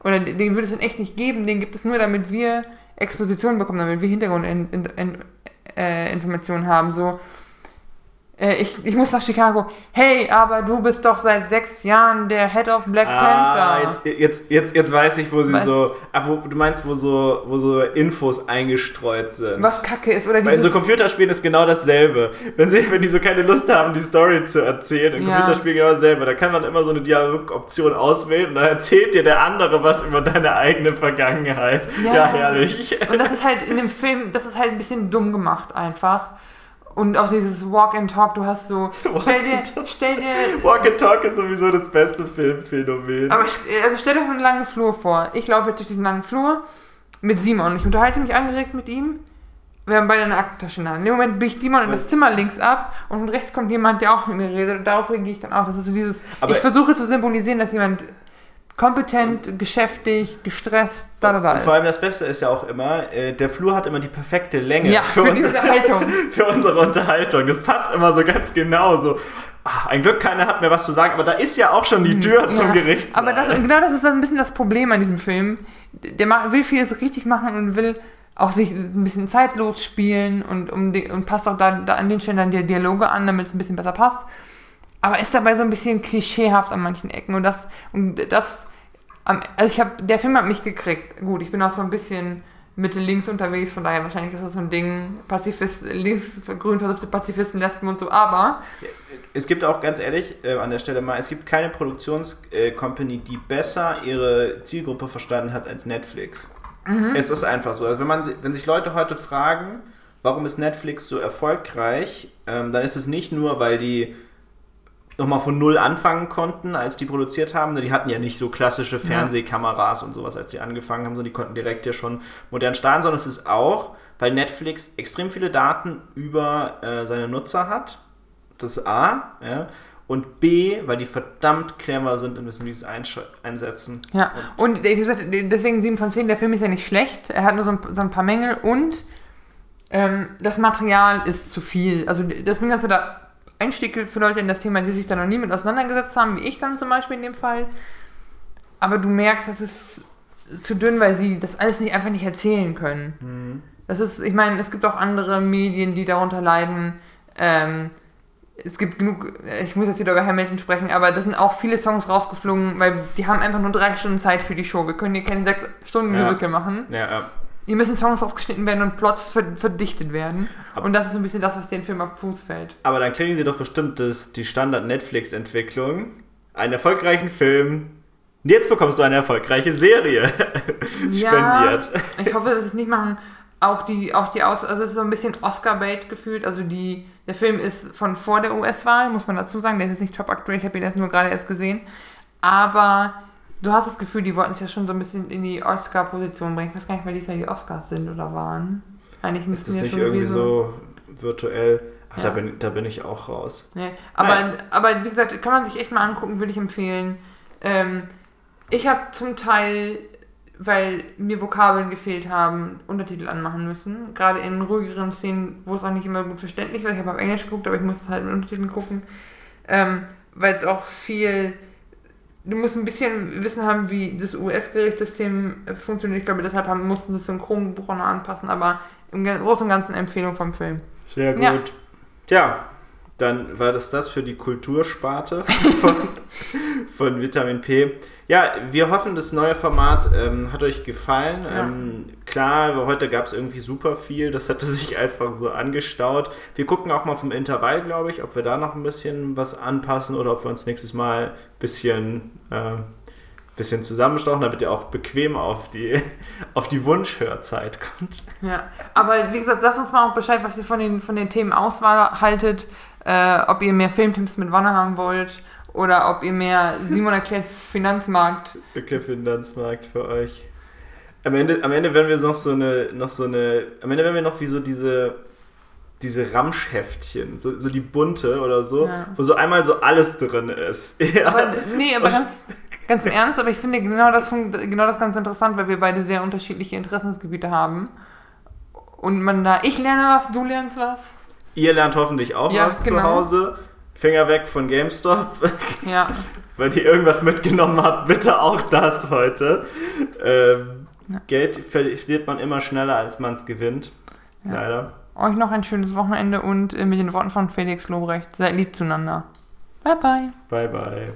oder den würde es in echt nicht geben, den gibt es nur, damit wir Exposition bekommen, damit wir Hintergrundinformationen äh, haben. So, äh, ich, ich muss nach Chicago. Hey, aber du bist doch seit sechs Jahren der Head of Black ah, Panther. Jetzt, jetzt, jetzt, jetzt weiß ich, wo sie Was? so. Ah, wo, du meinst, wo so, wo so Infos eingestreut sind. Was kacke ist, oder Weil in so Computerspielen ist genau dasselbe. Wenn, sie, wenn die so keine Lust haben, die Story zu erzählen, im ja. Computerspiel genau dasselbe. Da kann man immer so eine Dialogoption auswählen und dann erzählt dir der andere was über deine eigene Vergangenheit. Ja, ja herrlich. Und das ist halt in dem Film, das ist halt ein bisschen dumm gemacht einfach. Und auch dieses Walk and Talk, du hast so. Stell dir, stell dir. Walk and Talk ist sowieso das beste Filmphänomen. Aber also stell dir einen langen Flur vor. Ich laufe jetzt durch diesen langen Flur mit Simon. Ich unterhalte mich angeregt mit ihm. Wir haben beide eine Aktentasche in der Hand. In dem Moment biegt Simon in das Zimmer links ab und von rechts kommt jemand, der auch mit mir redet. Und darauf reagiere ich dann auch. Das ist so dieses. Aber ich versuche zu symbolisieren, dass jemand kompetent, geschäftig, gestresst, da, da, da. Vor allem das Beste ist ja auch immer, äh, der Flur hat immer die perfekte Länge. Ja, für, für unsere, Unterhaltung. für unsere Unterhaltung. Das passt immer so ganz genau. So, ach, ein Glück, keiner hat mir was zu sagen, aber da ist ja auch schon die Tür ja, zum Gericht. Aber das, genau das ist ein bisschen das Problem an diesem Film. Der macht, will vieles richtig machen und will auch sich ein bisschen zeitlos spielen und, um die, und passt auch da, da an den Stellen dann die Dialoge an, damit es ein bisschen besser passt aber ist dabei so ein bisschen klischeehaft an manchen Ecken und das und das also ich habe der Film hat mich gekriegt. Gut, ich bin auch so ein bisschen Mitte links unterwegs, von daher wahrscheinlich ist das so ein Ding Pazifist links grün versuchte Pazifisten, Lesben und so, aber es gibt auch ganz ehrlich äh, an der Stelle mal, es gibt keine Produktionscompany, die besser ihre Zielgruppe verstanden hat als Netflix. Mhm. Es ist einfach so. Also wenn man wenn sich Leute heute fragen, warum ist Netflix so erfolgreich, ähm, dann ist es nicht nur, weil die nochmal von null anfangen konnten, als die produziert haben. Die hatten ja nicht so klassische Fernsehkameras ja. und sowas, als sie angefangen haben, sondern die konnten direkt ja schon modern starten, sondern es ist auch, weil Netflix extrem viele Daten über äh, seine Nutzer hat. Das ist A, ja. Und B, weil die verdammt clever sind und wissen, wie sie es einsetzen. Ja, und, und wie gesagt, deswegen 7 von 10, der Film ist ja nicht schlecht, er hat nur so ein, so ein paar Mängel und ähm, das Material ist zu viel. Also das sind ganze da Einstieg für Leute in das Thema, die sich da noch nie mit auseinandergesetzt haben, wie ich dann zum Beispiel in dem Fall. Aber du merkst, das ist zu dünn, weil sie das alles nicht einfach nicht erzählen können. Mhm. Das ist, ich meine, es gibt auch andere Medien, die darunter leiden. Ähm, es gibt genug, ich muss jetzt wieder über Hamilton sprechen, aber da sind auch viele Songs rausgeflogen, weil die haben einfach nur drei Stunden Zeit für die Show. Wir können hier keine sechs Stunden ja. Musical machen. Ja, ja. Hier müssen Songs aufgeschnitten werden und Plots verdichtet werden. Aber und das ist ein bisschen das, was den Film auf Fuß fällt. Aber dann kriegen sie doch bestimmt das, die Standard-Netflix-Entwicklung. Einen erfolgreichen Film. Jetzt bekommst du eine erfolgreiche Serie ja, spendiert. Ich hoffe, dass sie es nicht machen. auch die, auch die Aus, also es ist so ein bisschen Oscar-Bait gefühlt. Also die, der Film ist von vor der US-Wahl, muss man dazu sagen. Der ist jetzt nicht top aktuell, ich habe ihn erst nur gerade erst gesehen. Aber du hast das Gefühl, die wollten sich ja schon so ein bisschen in die Oscar-Position bringen. Ich weiß gar nicht, weil dies ja die Oscars sind oder waren. Eigentlich müssten ist das nicht irgendwie so virtuell. Ach, ja. da, bin, da bin ich auch raus. Nee, aber, aber wie gesagt, kann man sich echt mal angucken, würde ich empfehlen. Ähm, ich habe zum Teil weil mir Vokabeln gefehlt haben, Untertitel anmachen müssen. Gerade in ruhigeren Szenen, wo es auch nicht immer gut verständlich war. Ich habe auf Englisch geguckt, aber ich musste halt mit Untertiteln gucken. Ähm, weil es auch viel. Du musst ein bisschen Wissen haben, wie das US-Gerichtssystem funktioniert. Ich glaube, deshalb haben, mussten sie das Synchronbuch auch noch anpassen, aber im Großen und Ganzen Empfehlung vom Film. Sehr gut. Ja. Tja, dann war das das für die Kultursparte von, von Vitamin P. Ja, wir hoffen, das neue Format ähm, hat euch gefallen. Ja. Ähm, klar, heute gab es irgendwie super viel. Das hatte sich einfach so angestaut. Wir gucken auch mal vom Intervall, glaube ich, ob wir da noch ein bisschen was anpassen oder ob wir uns nächstes Mal ein bisschen, äh, bisschen zusammenstochen, damit ihr auch bequem auf die, auf die Wunschhörzeit kommt. Ja, aber wie gesagt, sagt uns mal auch Bescheid, was ihr von den, von den Themen Auswahl haltet. Äh, ob ihr mehr Filmtipps mit Wanne haben wollt oder ob ihr mehr Simon erklärt Finanzmarkt. Okay, Finanzmarkt für euch. Am Ende, am Ende werden wir noch so eine, noch so eine, am Ende werden wir noch wie so diese, diese Ramschheftchen, so, so die bunte oder so, ja. wo so einmal so alles drin ist. Ja. Aber, nee, aber ganz, ganz im Ernst, aber ich finde genau das, genau das ganz interessant, weil wir beide sehr unterschiedliche Interessensgebiete haben. Und man da, ich lerne was, du lernst was. Ihr lernt hoffentlich auch ja, was genau. zu Hause. Finger weg von GameStop. Ja. Weil ihr irgendwas mitgenommen habt, bitte auch das heute. Ähm, ja. Geld verliert man immer schneller, als man es gewinnt. Ja. Leider. Euch noch ein schönes Wochenende und äh, mit den Worten von Felix Lobrecht, seid lieb zueinander. Bye bye. Bye bye.